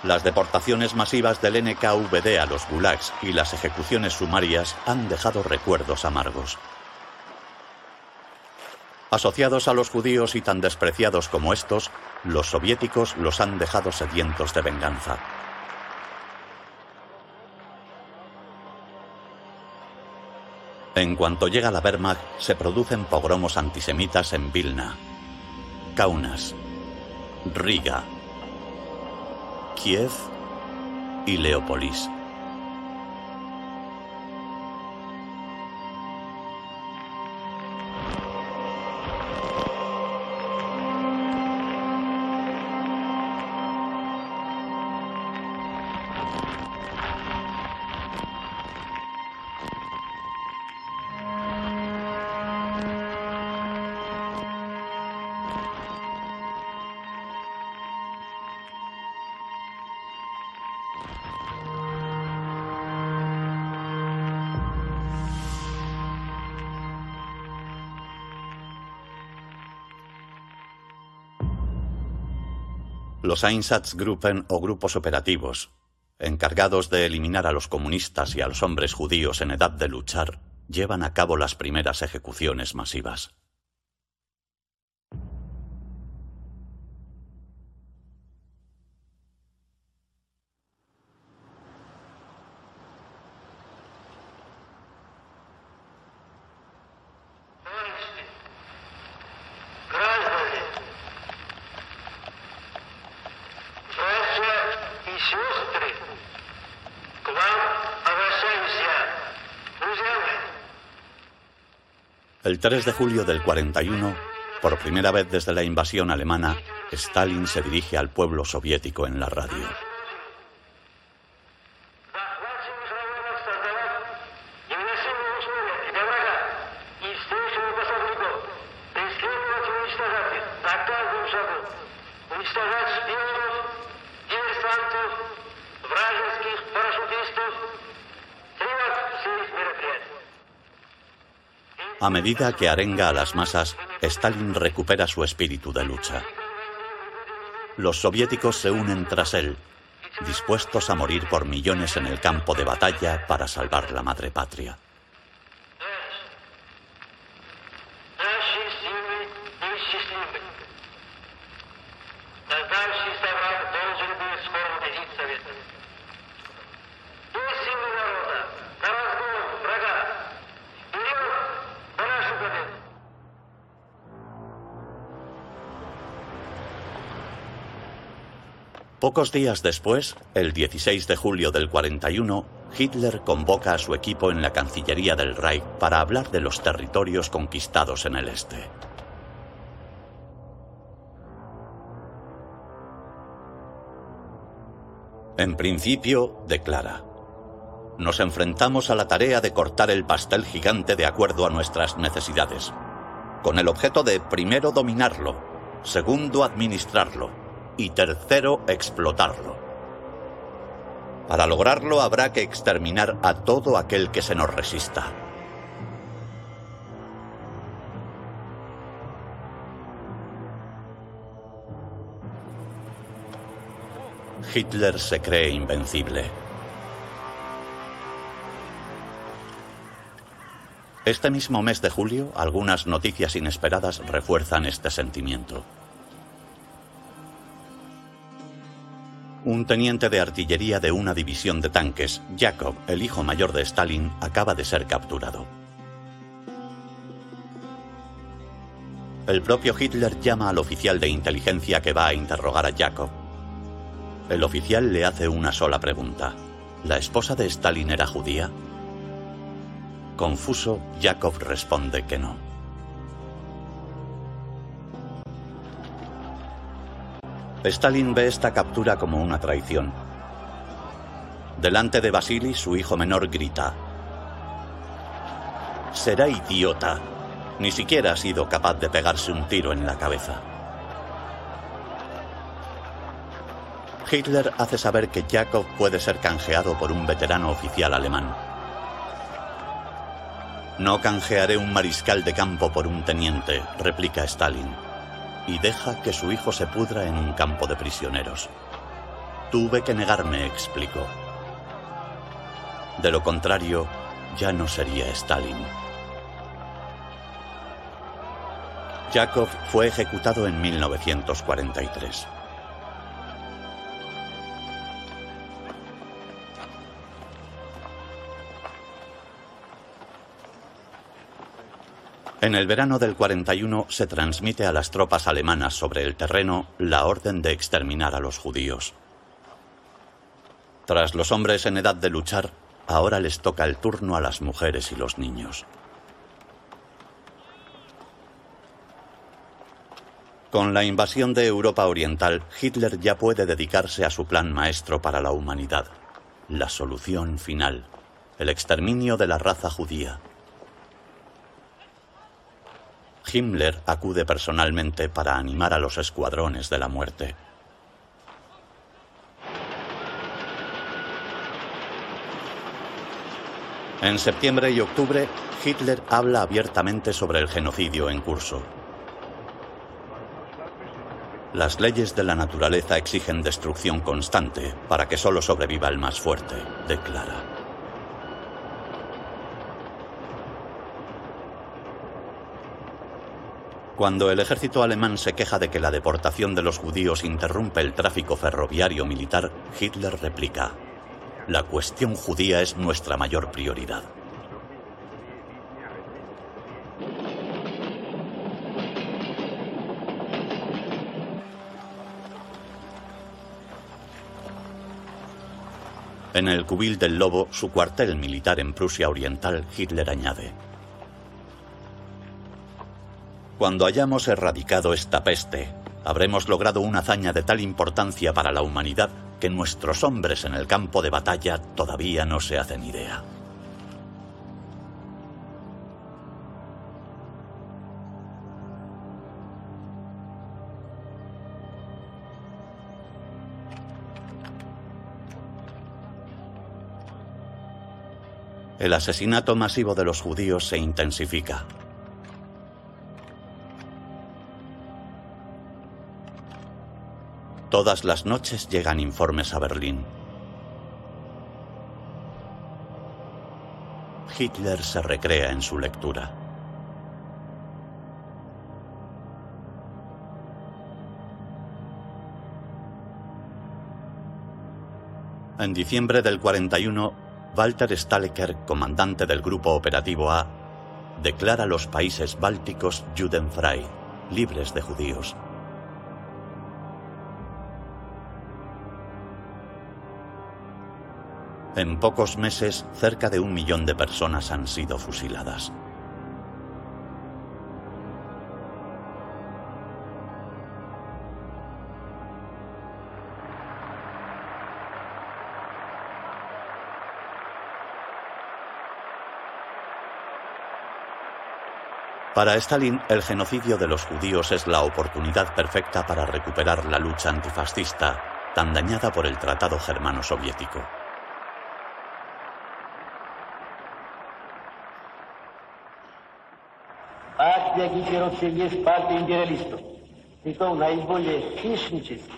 Las deportaciones masivas del NKVD a los gulags y las ejecuciones sumarias han dejado recuerdos amargos. Asociados a los judíos y tan despreciados como estos, los soviéticos los han dejado sedientos de venganza. En cuanto llega la Wehrmacht, se producen pogromos antisemitas en Vilna, Kaunas, Riga, Kiev y Leópolis. Los Einsatzgruppen o grupos operativos, encargados de eliminar a los comunistas y a los hombres judíos en edad de luchar, llevan a cabo las primeras ejecuciones masivas. El 3 de julio del 41, por primera vez desde la invasión alemana, Stalin se dirige al pueblo soviético en la radio. A medida que arenga a las masas, Stalin recupera su espíritu de lucha. Los soviéticos se unen tras él, dispuestos a morir por millones en el campo de batalla para salvar la madre patria. Pocos días después, el 16 de julio del 41, Hitler convoca a su equipo en la Cancillería del Reich para hablar de los territorios conquistados en el este. En principio, declara, nos enfrentamos a la tarea de cortar el pastel gigante de acuerdo a nuestras necesidades, con el objeto de primero dominarlo, segundo administrarlo y tercero explotarlo. Para lograrlo habrá que exterminar a todo aquel que se nos resista. Hitler se cree invencible. Este mismo mes de julio, algunas noticias inesperadas refuerzan este sentimiento. Un teniente de artillería de una división de tanques, Jakob, el hijo mayor de Stalin, acaba de ser capturado. El propio Hitler llama al oficial de inteligencia que va a interrogar a Jakob. El oficial le hace una sola pregunta. ¿La esposa de Stalin era judía? Confuso, Yakov responde que no. Stalin ve esta captura como una traición. Delante de Vasily, su hijo menor grita. Será idiota. Ni siquiera ha sido capaz de pegarse un tiro en la cabeza. Hitler hace saber que Jacob puede ser canjeado por un veterano oficial alemán. No canjearé un mariscal de campo por un teniente, replica Stalin, y deja que su hijo se pudra en un campo de prisioneros. Tuve que negarme, explicó. De lo contrario, ya no sería Stalin. Yakov fue ejecutado en 1943. En el verano del 41 se transmite a las tropas alemanas sobre el terreno la orden de exterminar a los judíos. Tras los hombres en edad de luchar, ahora les toca el turno a las mujeres y los niños. Con la invasión de Europa Oriental, Hitler ya puede dedicarse a su plan maestro para la humanidad, la solución final, el exterminio de la raza judía. Himmler acude personalmente para animar a los escuadrones de la muerte. En septiembre y octubre, Hitler habla abiertamente sobre el genocidio en curso. Las leyes de la naturaleza exigen destrucción constante para que solo sobreviva el más fuerte, declara. Cuando el ejército alemán se queja de que la deportación de los judíos interrumpe el tráfico ferroviario militar, Hitler replica, la cuestión judía es nuestra mayor prioridad. En el cubil del Lobo, su cuartel militar en Prusia Oriental, Hitler añade, Cuando hayamos erradicado esta peste, habremos logrado una hazaña de tal importancia para la humanidad que nuestros hombres en el campo de batalla todavía no se hacen idea. El asesinato masivo de los judíos se intensifica. Todas las noches llegan informes a Berlín. Hitler se recrea en su lectura. En diciembre del 41, Walter Stalecker, comandante del Grupo Operativo A, declara los países bálticos Judenfrei, libres de judíos. En pocos meses, cerca de un millón de personas han sido fusiladas. Para Stalin, el genocidio de los judíos es la oportunidad perfecta para recuperar la lucha antifascista, tan dañada por el Tratado Germano-Soviético. Партия гитлеровцев есть партия империалистов. Притом наиболее хищнических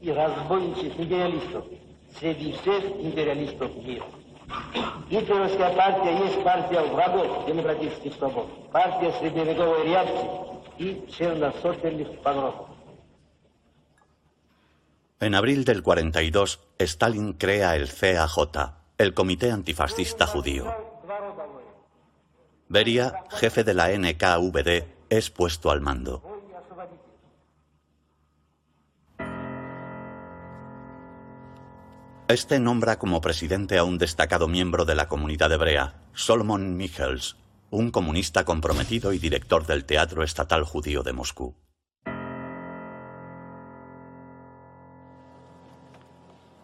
и разбойничьих империалистов среди всех империалистов мира. Гитлеровская партия есть партия врагов демократических свобод, партия средневековой реакции и черносотенных погромов. En abril del 42, Stalin crea el CAJ, el Comité Antifascista Judío. Beria, jefe de la NKVD, es puesto al mando. Este nombra como presidente a un destacado miembro de la comunidad hebrea, Solomon Michels, un comunista comprometido y director del Teatro Estatal Judío de Moscú.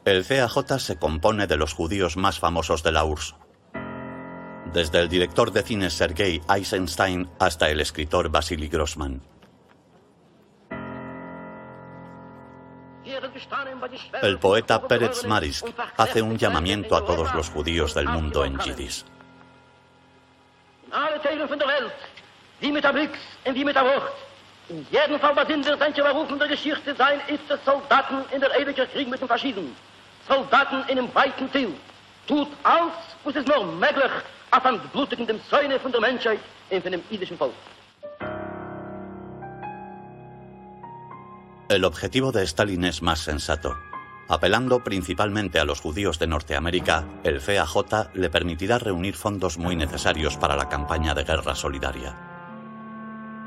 El CAJ se compone de los judíos más famosos de la URSS, desde el director de cine Sergei Eisenstein hasta el escritor Vasily Grossman. El poeta Peretz Marisk hace un llamamiento a todos los judíos del mundo en yiddish. Soldaten in der Krieg. Soldaten in einem weiten Ziel. Tut alles, was es nur möglich, El objetivo de Stalin es más sensato. Apelando principalmente a los judíos de Norteamérica, el CAJ le permitirá reunir fondos muy necesarios para la campaña de guerra solidaria.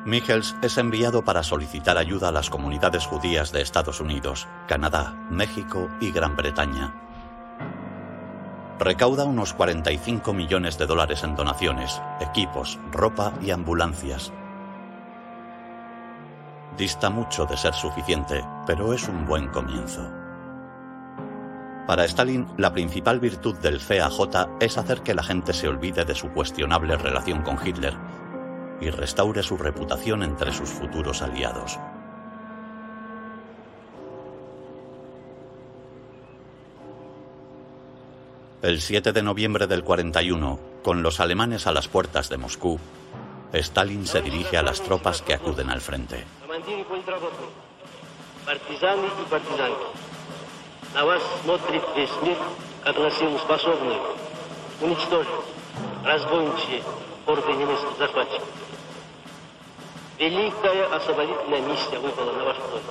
Michels es enviado para solicitar ayuda a las comunidades judías de Estados Unidos, Canadá, México y Gran Bretaña. Recauda unos 45 millones de dólares en donaciones, equipos, ropa y ambulancias. Dista mucho de ser suficiente, pero es un buen comienzo. Para Stalin, la principal virtud del CAJ es hacer que la gente se olvide de su cuestionable relación con Hitler y restaure su reputación entre sus futuros aliados. El 7 de noviembre del 41, con los alemanes a las puertas de Moscú, Stalin se dirige a las tropas que acuden al frente. На вас смотрит весь мир, как на силу способную уничтожить разбойничьи орды немецких захватчиков. Великая освободительная миссия выпала на ваш плод.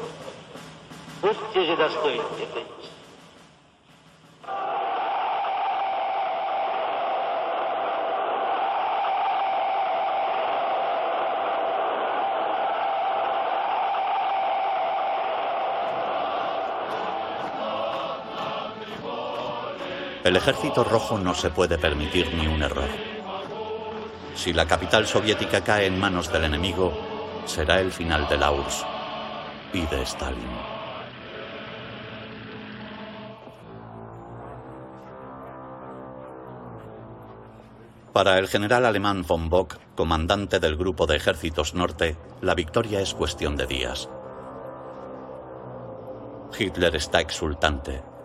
Будьте же достойны этой миссии. El ejército rojo no se puede permitir ni un error. Si la capital soviética cae en manos del enemigo, será el final de la URSS y de Stalin. Para el general alemán von Bock, comandante del Grupo de Ejércitos Norte, la victoria es cuestión de días. Hitler está exultante.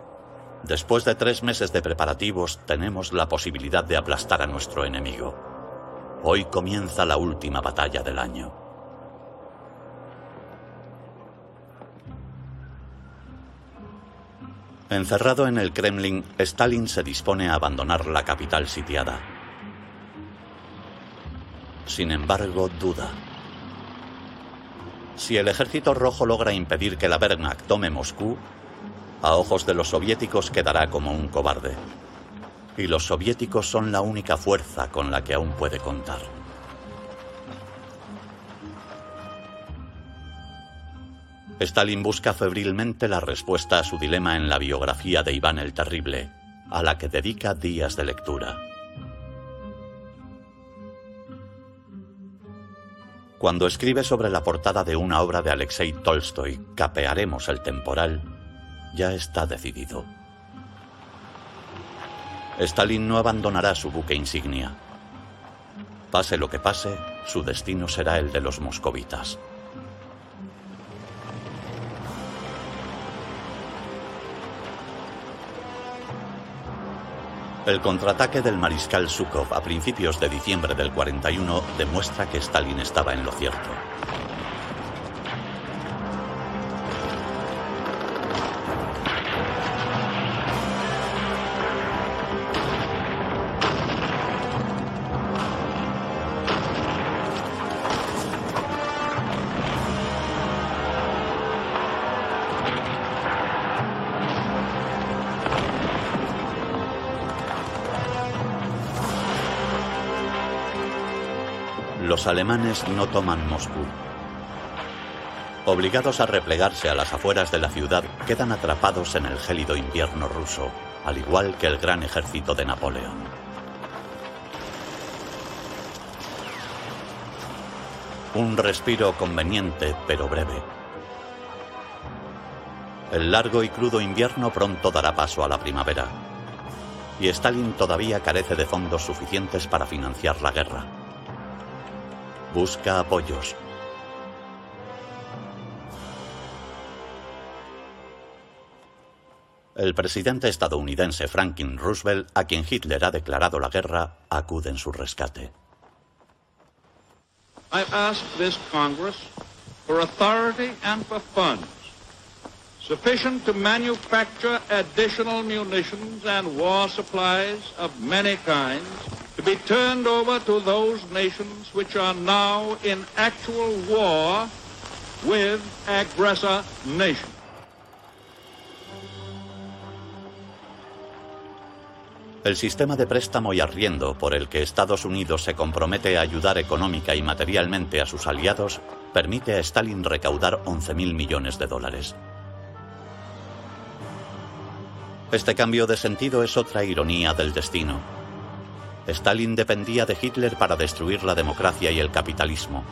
Después de tres meses de preparativos, tenemos la posibilidad de aplastar a nuestro enemigo. Hoy comienza la última batalla del año. Encerrado en el Kremlin, Stalin se dispone a abandonar la capital sitiada. Sin embargo, duda. Si el ejército rojo logra impedir que la Wehrmacht tome Moscú, a ojos de los soviéticos quedará como un cobarde. Y los soviéticos son la única fuerza con la que aún puede contar. Stalin busca febrilmente la respuesta a su dilema en la biografía de Iván el Terrible, a la que dedica días de lectura. Cuando escribe sobre la portada de una obra de Alexei Tolstoy, Capearemos el temporal, ya está decidido. Stalin no abandonará su buque insignia. Pase lo que pase, su destino será el de los moscovitas. El contraataque del mariscal Zhukov a principios de diciembre del 41 demuestra que Stalin estaba en lo cierto. Alemanes no toman Moscú. Obligados a replegarse a las afueras de la ciudad, quedan atrapados en el gélido invierno ruso, al igual que el gran ejército de Napoleón. Un respiro conveniente pero breve. El largo y crudo invierno pronto dará paso a la primavera. Y Stalin todavía carece de fondos suficientes para financiar la guerra. Busca apoyos, El presidente estadounidense Franklin Roosevelt, a quien Hitler ha declarado la guerra, acude en su rescate. I ask this Congress for authority and for funds sufficient to manufacture additional munitions and war supplies of many kinds to be turned over to those nations which are now in actual war with aggressor nations. El sistema de préstamo y arriendo por el que Estados Unidos se compromete a ayudar económica y materialmente a sus aliados permite a Stalin recaudar 11.000 millones de dólares. Este cambio de sentido es otra ironía del destino. Stalin dependía de Hitler para destruir la democracia y el capitalismo.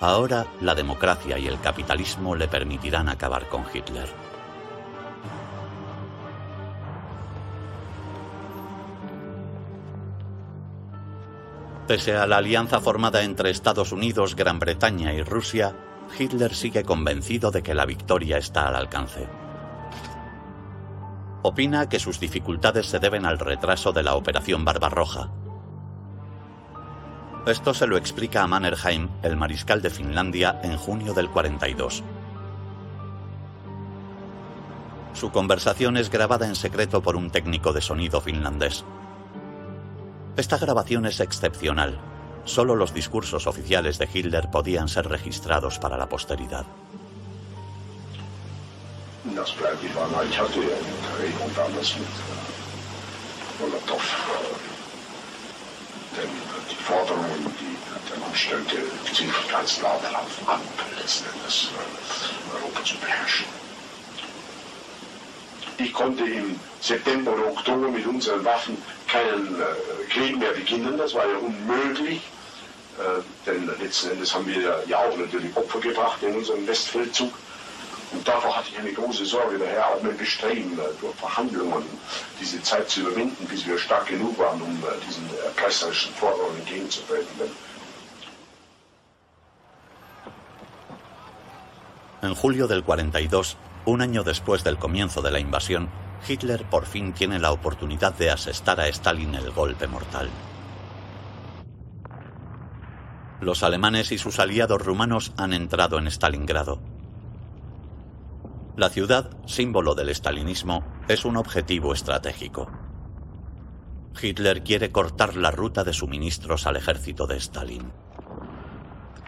Ahora la democracia y el capitalismo le permitirán acabar con Hitler. Pese a la alianza formada entre Estados Unidos, Gran Bretaña y Rusia, Hitler sigue convencido de que la victoria está al alcance. Opina que sus dificultades se deben al retraso de la Operación Barbarroja. Esto se lo explica a Mannerheim, el mariscal de Finlandia, en junio del 42. Su conversación es grabada en secreto por un técnico de sonido finlandés. Esta grabación es excepcional. Solo los discursos oficiales de Hitler podían ser registrados para la posteridad. Das bleibt nicht wahr. Ich hatte ja in Dreh und alles mit Molotow. Denn die Forderungen, die der Mann stellte, zielten ganz laut darauf ab, letzten Endes Europa zu beherrschen. Ich konnte im September oder Oktober mit unseren Waffen keinen äh, Krieg mehr beginnen. Das war ja unmöglich. Äh, denn letzten Endes haben wir ja auch natürlich Opfer gebracht in unserem Westfeldzug. Und davor hatte ich eine große Sorge. Daher auch mein Bestreben, äh, durch Verhandlungen diese Zeit zu überwinden, bis wir stark genug waren, um äh, diesen erpresserischen Forderungen entgegenzutreten. En julio del 42, un año después del comienzo de la invasión, Hitler por fin tiene la oportunidad de asestar a Stalin el golpe mortal. Los alemanes y sus aliados rumanos han entrado en Stalingrado. La ciudad, símbolo del estalinismo, es un objetivo estratégico. Hitler quiere cortar la ruta de suministros al ejército de Stalin.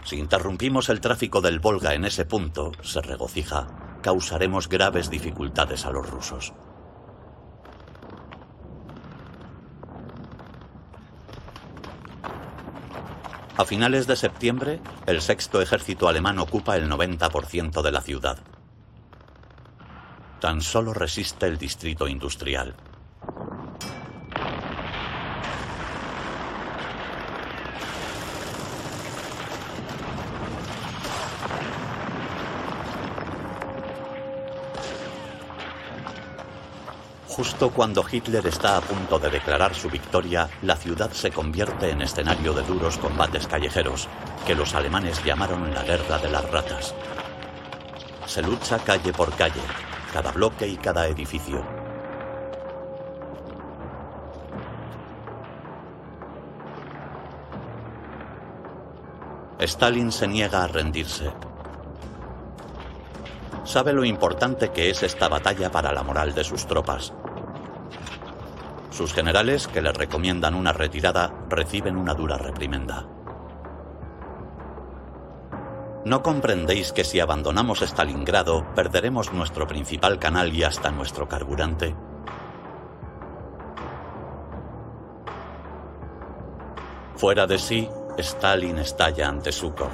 Si interrumpimos el tráfico del Volga en ese punto, se regocija, causaremos graves dificultades a los rusos. A finales de septiembre, el sexto ejército alemán ocupa el 90% de la ciudad. Tan solo resiste el distrito industrial. Justo cuando Hitler está a punto de declarar su victoria, la ciudad se convierte en escenario de duros combates callejeros, que los alemanes llamaron la Guerra de las Ratas. Se lucha calle por calle, cada bloque y cada edificio. Stalin se niega a rendirse. Sabe lo importante que es esta batalla para la moral de sus tropas. Sus generales, que le recomiendan una retirada, reciben una dura reprimenda. ¿No comprendéis que si abandonamos Stalingrado perderemos nuestro principal canal y hasta nuestro carburante? Fuera de sí, Stalin estalla ante Zhukov.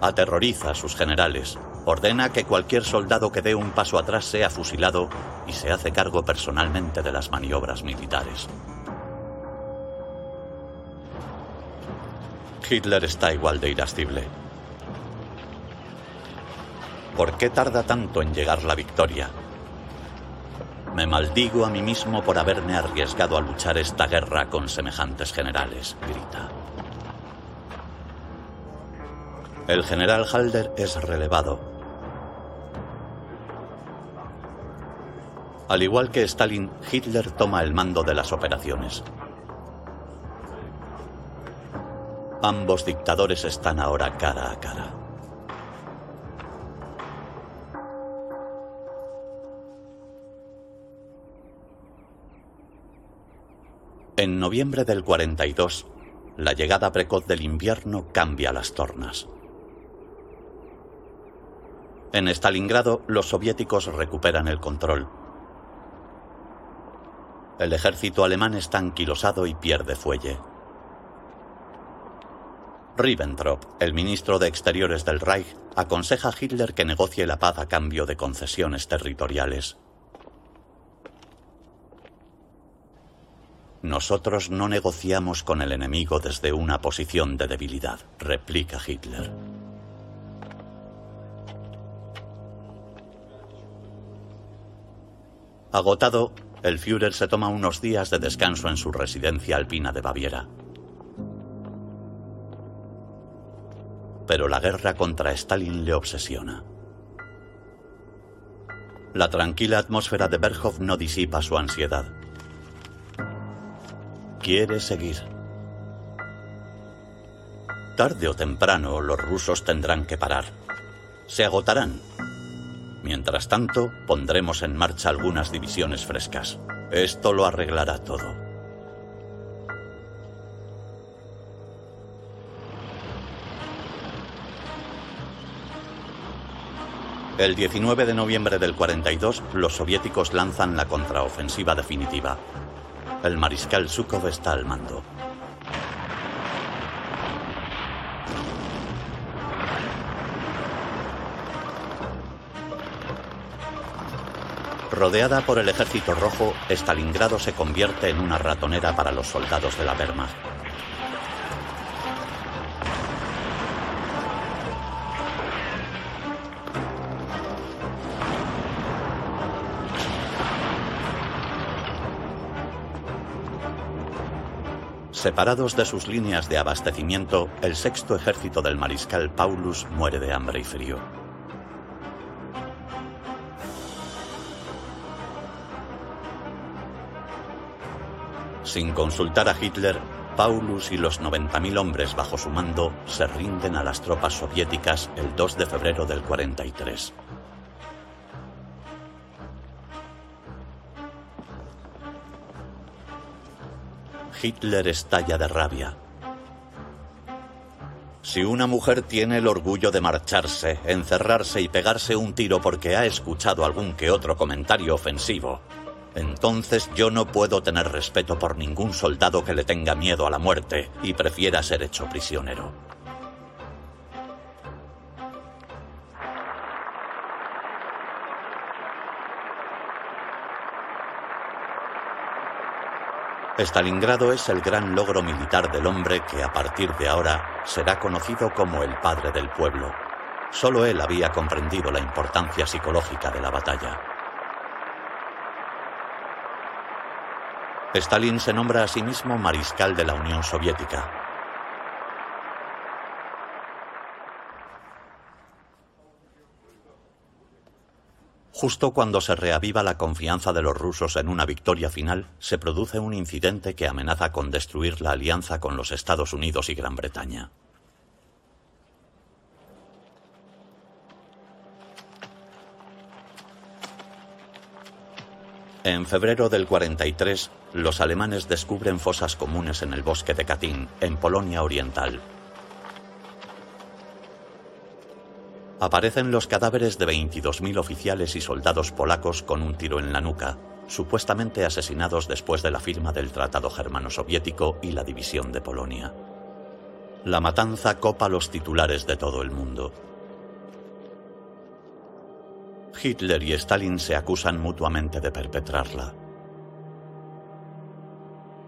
Aterroriza a sus generales, Ordena que cualquier soldado que dé un paso atrás sea fusilado y se hace cargo personalmente de las maniobras militares. Hitler está igual de irascible. ¿Por qué tarda tanto en llegar la victoria? Me maldigo a mí mismo por haberme arriesgado a luchar esta guerra con semejantes generales, grita. El general Halder es relevado. Al igual que Stalin, Hitler toma el mando de las operaciones. Ambos dictadores están ahora cara a cara. En noviembre del 42, la llegada precoz del invierno cambia las tornas. En Stalingrado, los soviéticos recuperan el control. El ejército alemán está anquilosado y pierde fuelle. Ribbentrop, el ministro de Exteriores del Reich, aconseja a Hitler que negocie la paz a cambio de concesiones territoriales. Nosotros no negociamos con el enemigo desde una posición de debilidad, replica Hitler. Agotado, el Führer se toma unos días de descanso en su residencia alpina de Baviera. pero la guerra contra Stalin le obsesiona. La tranquila atmósfera de Berhof no disipa su ansiedad. Quiere seguir. Tarde o temprano los rusos tendrán que parar. Se agotarán. Mientras tanto, pondremos en marcha algunas divisiones frescas. Esto lo arreglará todo. El 19 de noviembre del 42, los soviéticos lanzan la contraofensiva definitiva. El mariscal Zhukov está al mando. Rodeada por el ejército rojo, Stalingrado se convierte en una ratonera para los soldados de la Wehrmacht. Separados de sus líneas de abastecimiento, el sexto ejército del mariscal Paulus muere de hambre y frío. Sin consultar a Hitler, Paulus y los 90.000 hombres bajo su mando se rinden a las tropas soviéticas el 2 de febrero del 43. Hitler estalla de rabia. Si una mujer tiene el orgullo de marcharse, encerrarse y pegarse un tiro porque ha escuchado algún que otro comentario ofensivo, entonces yo no puedo tener respeto por ningún soldado que le tenga miedo a la muerte y prefiera ser hecho prisionero. Stalingrado es el gran logro militar del hombre que a partir de ahora será conocido como el padre del pueblo. Solo él había comprendido la importancia psicológica de la batalla. Stalin se nombra a sí mismo mariscal de la Unión Soviética, Justo cuando se reaviva la confianza de los rusos en una victoria final, se produce un incidente que amenaza con destruir la alianza con los Estados Unidos y Gran Bretaña. En febrero del 43, los alemanes descubren fosas comunes en el bosque de Katyn, en Polonia Oriental, aparecen los cadáveres de 22.000 oficiales y soldados polacos con un tiro en la nuca, supuestamente asesinados después de la firma del Tratado Germano-Soviético y la división de Polonia. La matanza copa los titulares de todo el mundo. Hitler y Stalin se acusan mutuamente de perpetrarla.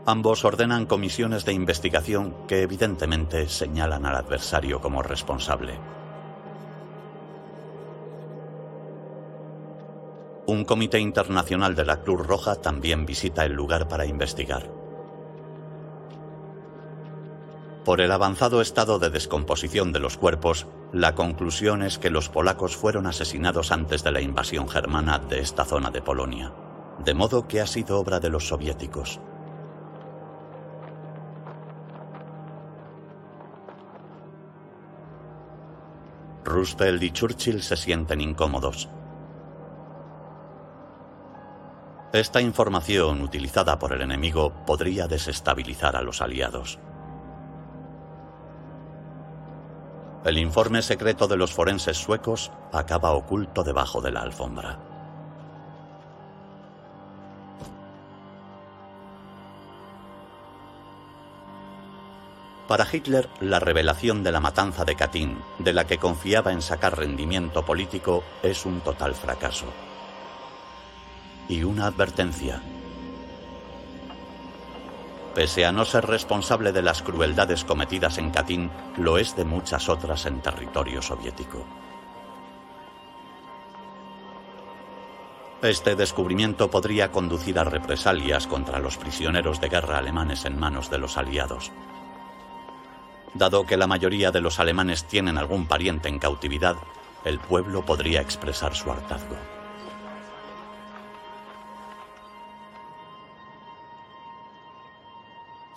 Ambos ordenan comisiones de investigación que evidentemente señalan al adversario como responsable. Un comité internacional de la Cruz Roja también visita el lugar para investigar. Por el avanzado estado de descomposición de los cuerpos, la conclusión es que los polacos fueron asesinados antes de la invasión germana de esta zona de Polonia, de modo que ha sido obra de los soviéticos. Roosevelt y Churchill se sienten incómodos. Esta información utilizada por el enemigo podría desestabilizar a los aliados. El informe secreto de los forenses suecos acaba oculto debajo de la alfombra. Para Hitler, la revelación de la matanza de Katyn, de la que confiaba en sacar rendimiento político, es un total fracaso y una advertencia. Pese a no ser responsable de las crueldades cometidas en Katyn, lo es de muchas otras en territorio soviético. Este descubrimiento podría conducir a represalias contra los prisioneros de guerra alemanes en manos de los aliados. Dado que la mayoría de los alemanes tienen algún pariente en cautividad, el pueblo podría expresar su hartazgo.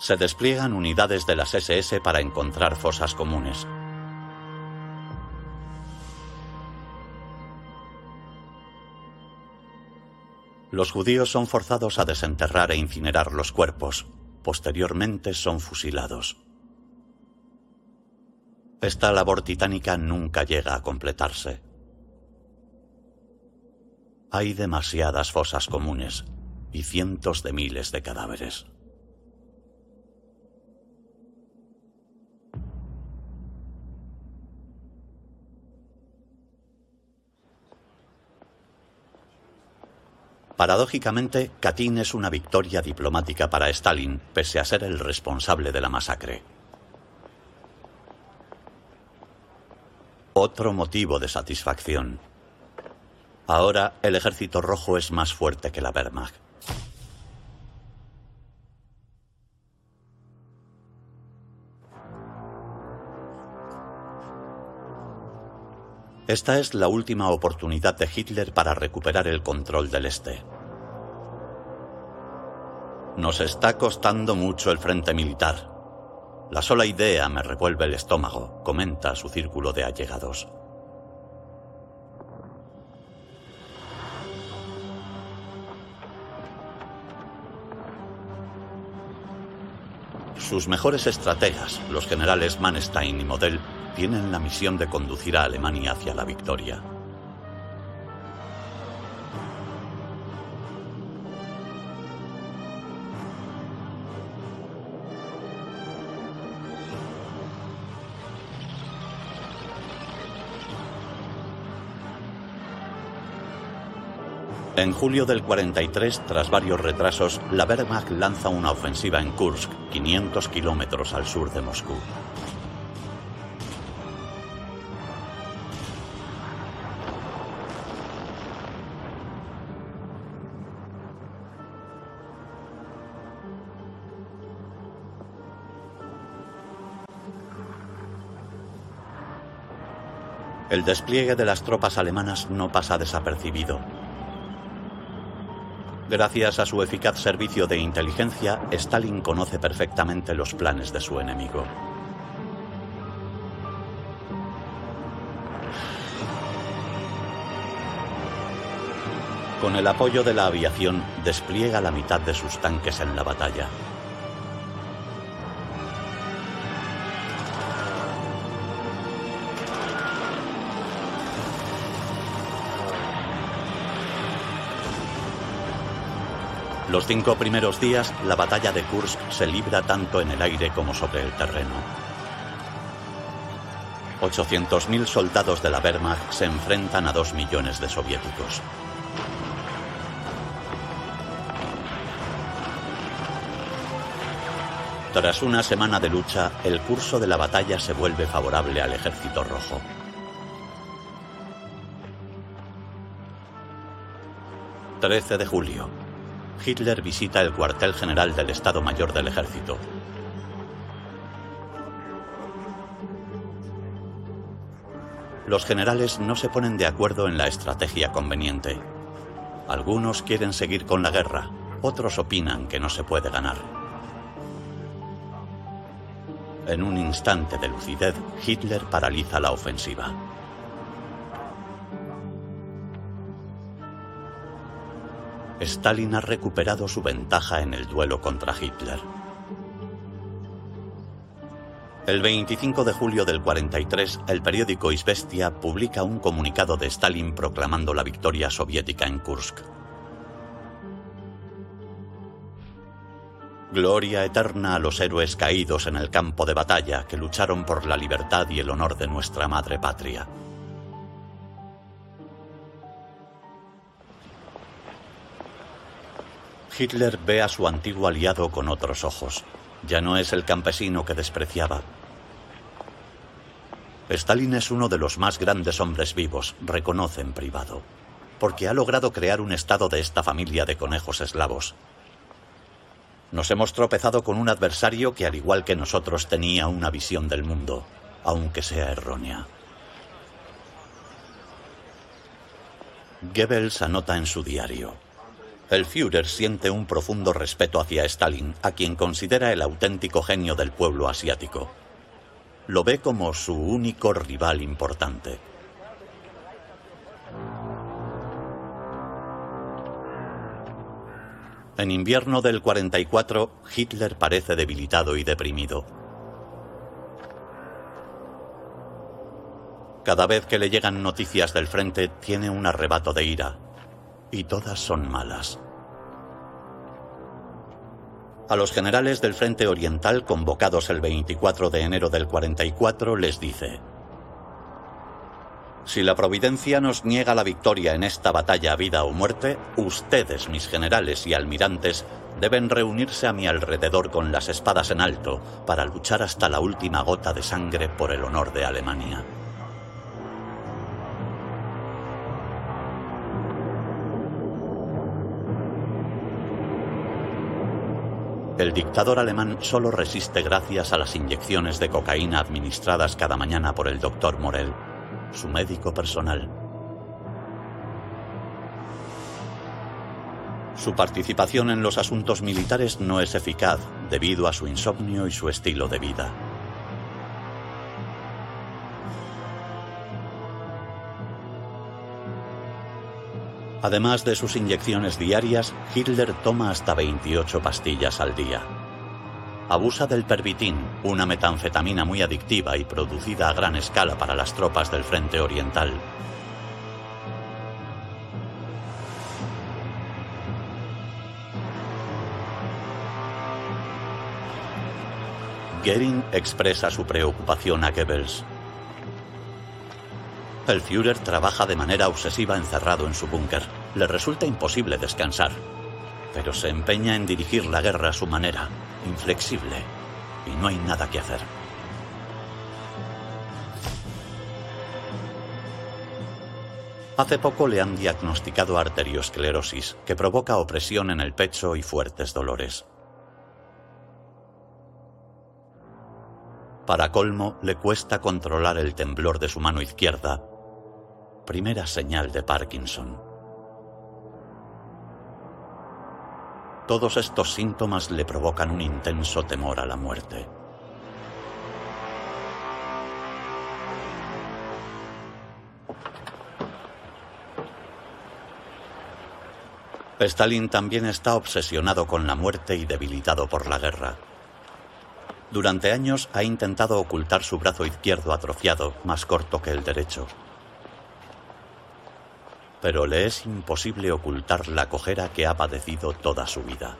Se despliegan unidades de las SS para encontrar fosas comunes. Los judíos son forzados a desenterrar e incinerar los cuerpos. Posteriormente son fusilados. Esta labor titánica nunca llega a completarse. Hay demasiadas fosas comunes y cientos de miles de cadáveres. Paradójicamente, Katyn es una victoria diplomática para Stalin, pese a ser el responsable de la masacre. Otro motivo de satisfacción. Ahora el ejército rojo es más fuerte que la Wehrmacht. Esta es la última oportunidad de Hitler para recuperar el control del este. Nos está costando mucho el frente militar. La sola idea me revuelve el estómago, comenta su círculo de allegados. Sus mejores estrategas, los generales Manstein y Model, tienen la misión de conducir a Alemania hacia la victoria. En julio del 43, tras varios retrasos, la Wehrmacht lanza una ofensiva en Kursk, 500 kilómetros al sur de Moscú. El despliegue de las tropas alemanas no pasa desapercibido. Gracias a su eficaz servicio de inteligencia, Stalin conoce perfectamente los planes de su enemigo. Con el apoyo de la aviación, despliega la mitad de sus tanques en la batalla. Los cinco primeros días, la batalla de Kursk se libra tanto en el aire como sobre el terreno. 800.000 soldados de la Wehrmacht se enfrentan a 2 millones de soviéticos. Tras una semana de lucha, el curso de la batalla se vuelve favorable al ejército rojo. ...13 de julio. Hitler visita el cuartel general del Estado Mayor del Ejército. Los generales no se ponen de acuerdo en la estrategia conveniente. Algunos quieren seguir con la guerra, otros opinan que no se puede ganar. En un instante de lucidez, Hitler paraliza la ofensiva. Stalin ha recuperado su ventaja en el duelo contra Hitler. El 25 de julio del 43, el periódico Izvestia publica un comunicado de Stalin proclamando la victoria soviética en Kursk. Gloria eterna a los héroes caídos en el campo de batalla que lucharon por la libertad y el honor de nuestra madre patria. Hitler ve a su antiguo aliado con otros ojos. Ya no es el campesino que despreciaba. Stalin es uno de los más grandes hombres vivos, reconoce en privado, porque ha logrado crear un estado de esta familia de conejos eslavos. Nos hemos tropezado con un adversario que al igual que nosotros tenía una visión del mundo, aunque sea errónea. Goebbels anota en su diario. El Führer siente un profundo respeto hacia Stalin, a quien considera el auténtico genio del pueblo asiático. Lo ve como su único rival importante. En invierno del 44, Hitler parece debilitado y deprimido. Cada vez que le llegan noticias del frente, tiene un arrebato de ira, y todas son malas. A los generales del Frente Oriental convocados el 24 de enero del 44 les dice, Si la Providencia nos niega la victoria en esta batalla vida o muerte, ustedes, mis generales y almirantes, deben reunirse a mi alrededor con las espadas en alto para luchar hasta la última gota de sangre por el honor de Alemania. El dictador alemán solo resiste gracias a las inyecciones de cocaína administradas cada mañana por el doctor Morel, su médico personal. Su participación en los asuntos militares no es eficaz debido a su insomnio y su estilo de vida. Además de sus inyecciones diarias, Hitler toma hasta 28 pastillas al día. Abusa del pervitin, una metanfetamina muy adictiva y producida a gran escala para las tropas del Frente Oriental. Goering expresa su preocupación a Goebbels. El Führer trabaja de manera obsesiva encerrado en su búnker. Le resulta imposible descansar, pero se empeña en dirigir la guerra a su manera, inflexible, y no hay nada que hacer. Hace poco le han diagnosticado arteriosclerosis, que provoca opresión en el pecho y fuertes dolores. Para colmo, le cuesta controlar el temblor de su mano izquierda primera señal de Parkinson. Todos estos síntomas le provocan un intenso temor a la muerte. Stalin también está obsesionado con la muerte y debilitado por la guerra. Durante años ha intentado ocultar su brazo izquierdo atrofiado, más corto que el derecho pero le es imposible ocultar la cojera que ha padecido toda su vida.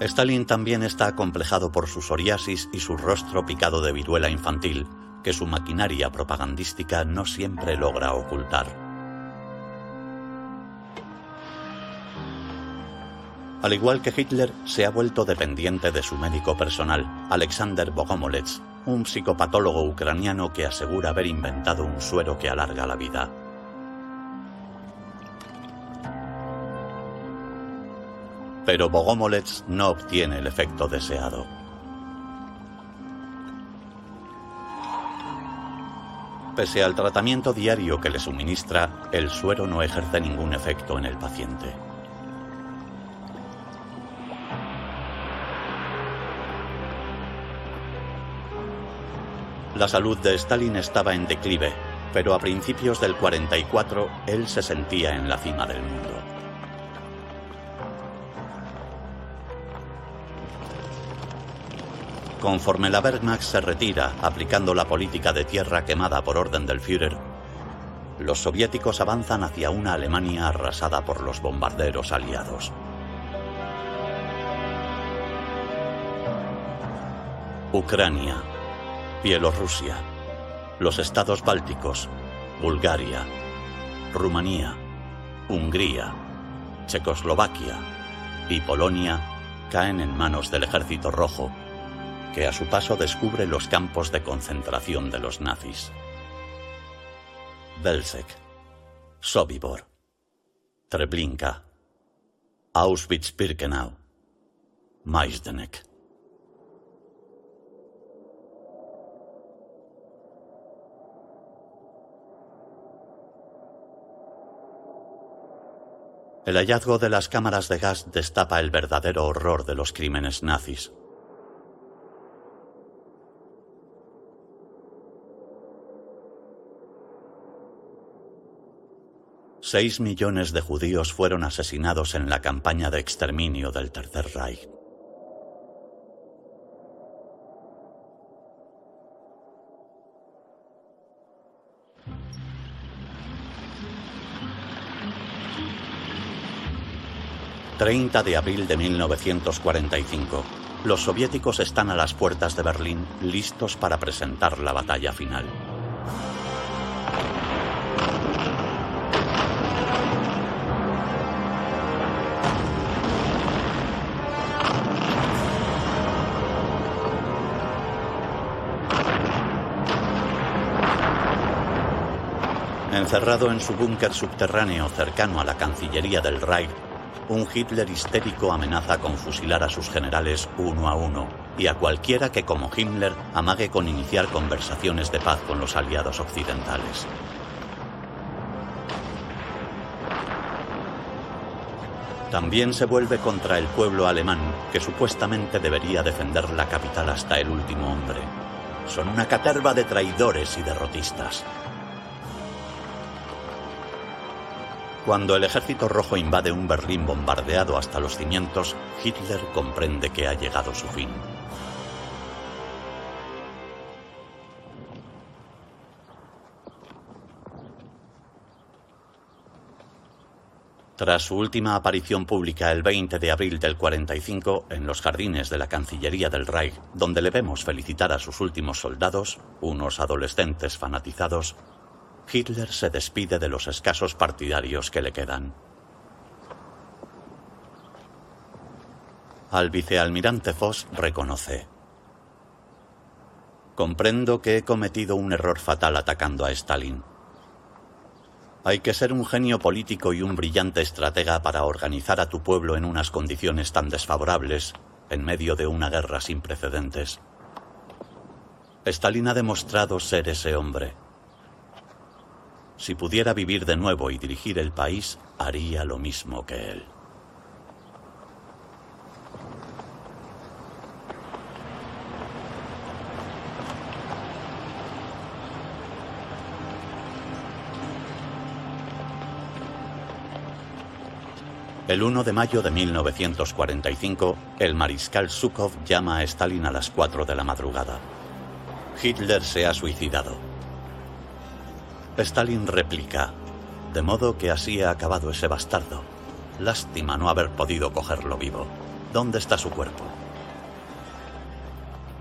Stalin también está acomplejado por su psoriasis y su rostro picado de viruela infantil, que su maquinaria propagandística no siempre logra ocultar. Al igual que Hitler, se ha vuelto dependiente de su médico personal, Alexander Bogomolets, un psicopatólogo ucraniano que asegura haber inventado un suero que alarga la vida. Pero Bogomolets no obtiene el efecto deseado. Pese al tratamiento diario que le suministra, el suero no ejerce ningún efecto en el paciente. La salud de Stalin estaba en declive, pero a principios del 44 él se sentía en la cima del mundo. Conforme la Wehrmacht se retira, aplicando la política de tierra quemada por orden del Führer, los soviéticos avanzan hacia una Alemania arrasada por los bombarderos aliados. Ucrania, Bielorrusia, los estados bálticos, Bulgaria, Rumanía, Hungría, Checoslovaquia y Polonia caen en manos del ejército rojo, que a su paso descubre los campos de concentración de los nazis. Belzec, Sobibor, Treblinka, Auschwitz-Birkenau, Majdanek. El hallazgo de las cámaras de gas destapa el verdadero horror de los crímenes nazis. Seis millones de judíos fueron asesinados en la campaña de exterminio del Tercer Reich. 30 de abril de 1945. Los soviéticos están a las puertas de Berlín listos para presentar la batalla final. Encerrado en su búnker subterráneo cercano a la Cancillería del Reich, un Hitler histérico amenaza con fusilar a sus generales uno a uno y a cualquiera que como Himmler amague con iniciar conversaciones de paz con los aliados occidentales. También se vuelve contra el pueblo alemán, que supuestamente debería defender la capital hasta el último hombre. Son una caterva de traidores y derrotistas. Cuando el ejército rojo invade un Berlín bombardeado hasta los cimientos, Hitler comprende que ha llegado su fin. Tras su última aparición pública el 20 de abril del 45 en los jardines de la Cancillería del Reich, donde le vemos felicitar a sus últimos soldados, unos adolescentes fanatizados, Hitler se despide de los escasos partidarios que le quedan. Al vicealmirante Voss reconoce. Comprendo que he cometido un error fatal atacando a Stalin. Hay que ser un genio político y un brillante estratega para organizar a tu pueblo en unas condiciones tan desfavorables en medio de una guerra sin precedentes. Stalin ha demostrado ser ese hombre. Si pudiera vivir de nuevo y dirigir el país, haría lo mismo que él. El 1 de mayo de 1945, el mariscal Zhukov llama a Stalin a las 4 de la madrugada. Hitler se ha suicidado. Stalin replica, de modo que así ha acabado ese bastardo. Lástima no haber podido cogerlo vivo. ¿Dónde está su cuerpo?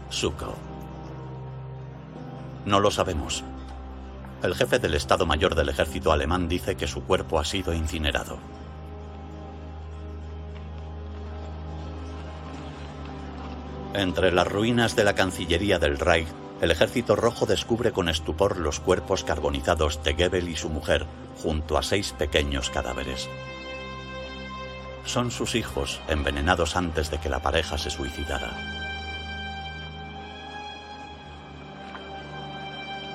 Suko. No lo sabemos. El jefe del Estado Mayor del Ejército alemán dice que su cuerpo ha sido incinerado. Entre las ruinas de la Cancillería del Reich, el Ejército Rojo descubre con estupor los cuerpos carbonizados de Goebbels y su mujer junto a seis pequeños cadáveres. Son sus hijos, envenenados antes de que la pareja se suicidara.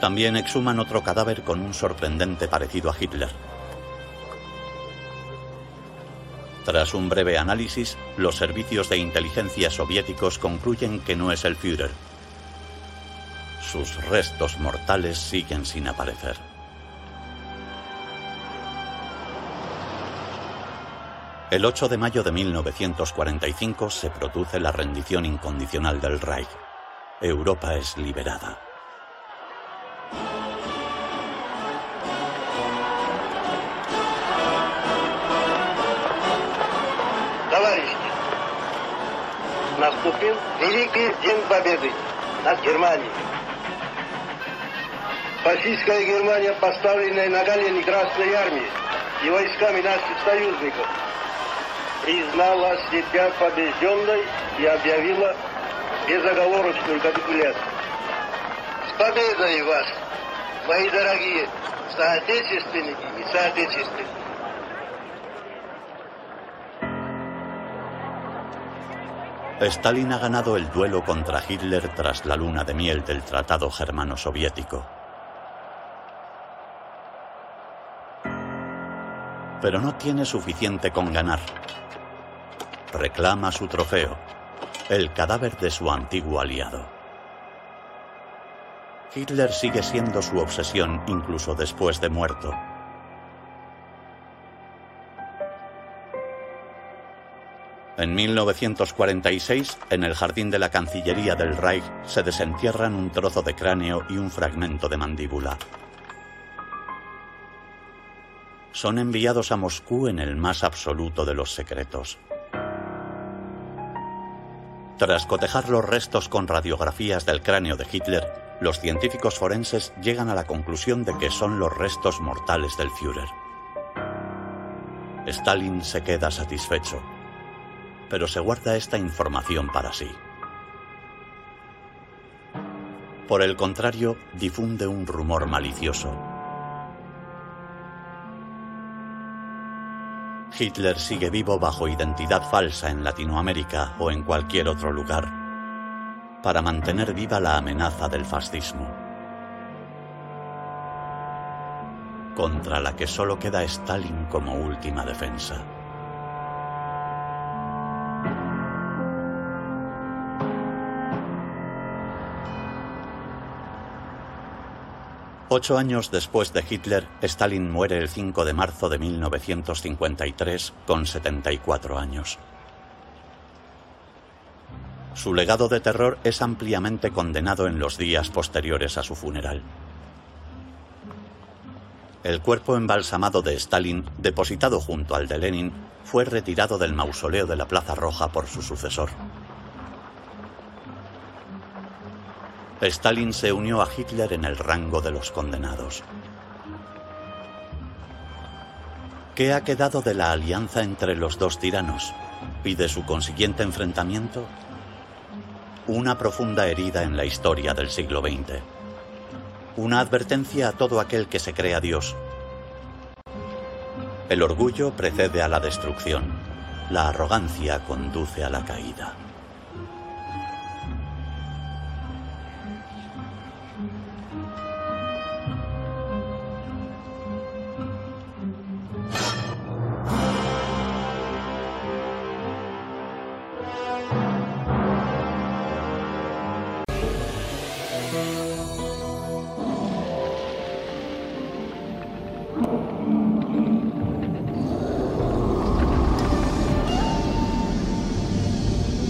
También exhuman otro cadáver con un sorprendente parecido a Hitler. Tras un breve análisis, los servicios de inteligencia soviéticos concluyen que no es el Führer Sus restos mortales siguen sin aparecer. El 8 de mayo de 1945 se produce la rendición incondicional del Reich. Europa es liberada. Товарищи, наступил Великий День Победы над Германией. Фашистская Германия, поставленная на колени Красной Армии и войсками наших союзников, признала себя побежденной и объявила безоговорочную капитуляцию. С победой вас, мои дорогие соотечественники и соотечественники! Stalin ha ganado el duelo contra Hitler tras la luna de miel del Tratado Germano-Soviético. Pero no tiene suficiente con ganar. Reclama su trofeo, el cadáver de su antiguo aliado. Hitler sigue siendo su obsesión incluso después de muerto. En 1946, en el jardín de la Cancillería del Reich, se desentierran un trozo de cráneo y un fragmento de mandíbula. Son enviados a Moscú en el más absoluto de los secretos. Tras cotejar los restos con radiografías del cráneo de Hitler, los científicos forenses llegan a la conclusión de que son los restos mortales del Führer. Stalin se queda satisfecho pero se guarda esta información para sí. Por el contrario, difunde un rumor malicioso. Hitler sigue vivo bajo identidad falsa en Latinoamérica o en cualquier otro lugar, para mantener viva la amenaza del fascismo, contra la que solo queda Stalin como última defensa. Ocho años después de Hitler, Stalin muere el 5 de marzo de 1953 con 74 años. Su legado de terror es ampliamente condenado en los días posteriores a su funeral. El cuerpo embalsamado de Stalin, depositado junto al de Lenin, fue retirado del mausoleo de la Plaza Roja por su sucesor. Stalin se unió a Hitler en el rango de los condenados. ¿Qué ha quedado de la alianza entre los dos tiranos y de su consiguiente enfrentamiento? Una profunda herida en la historia del siglo XX. Una advertencia a todo aquel que se crea Dios. El orgullo precede a la destrucción. La arrogancia conduce a la caída.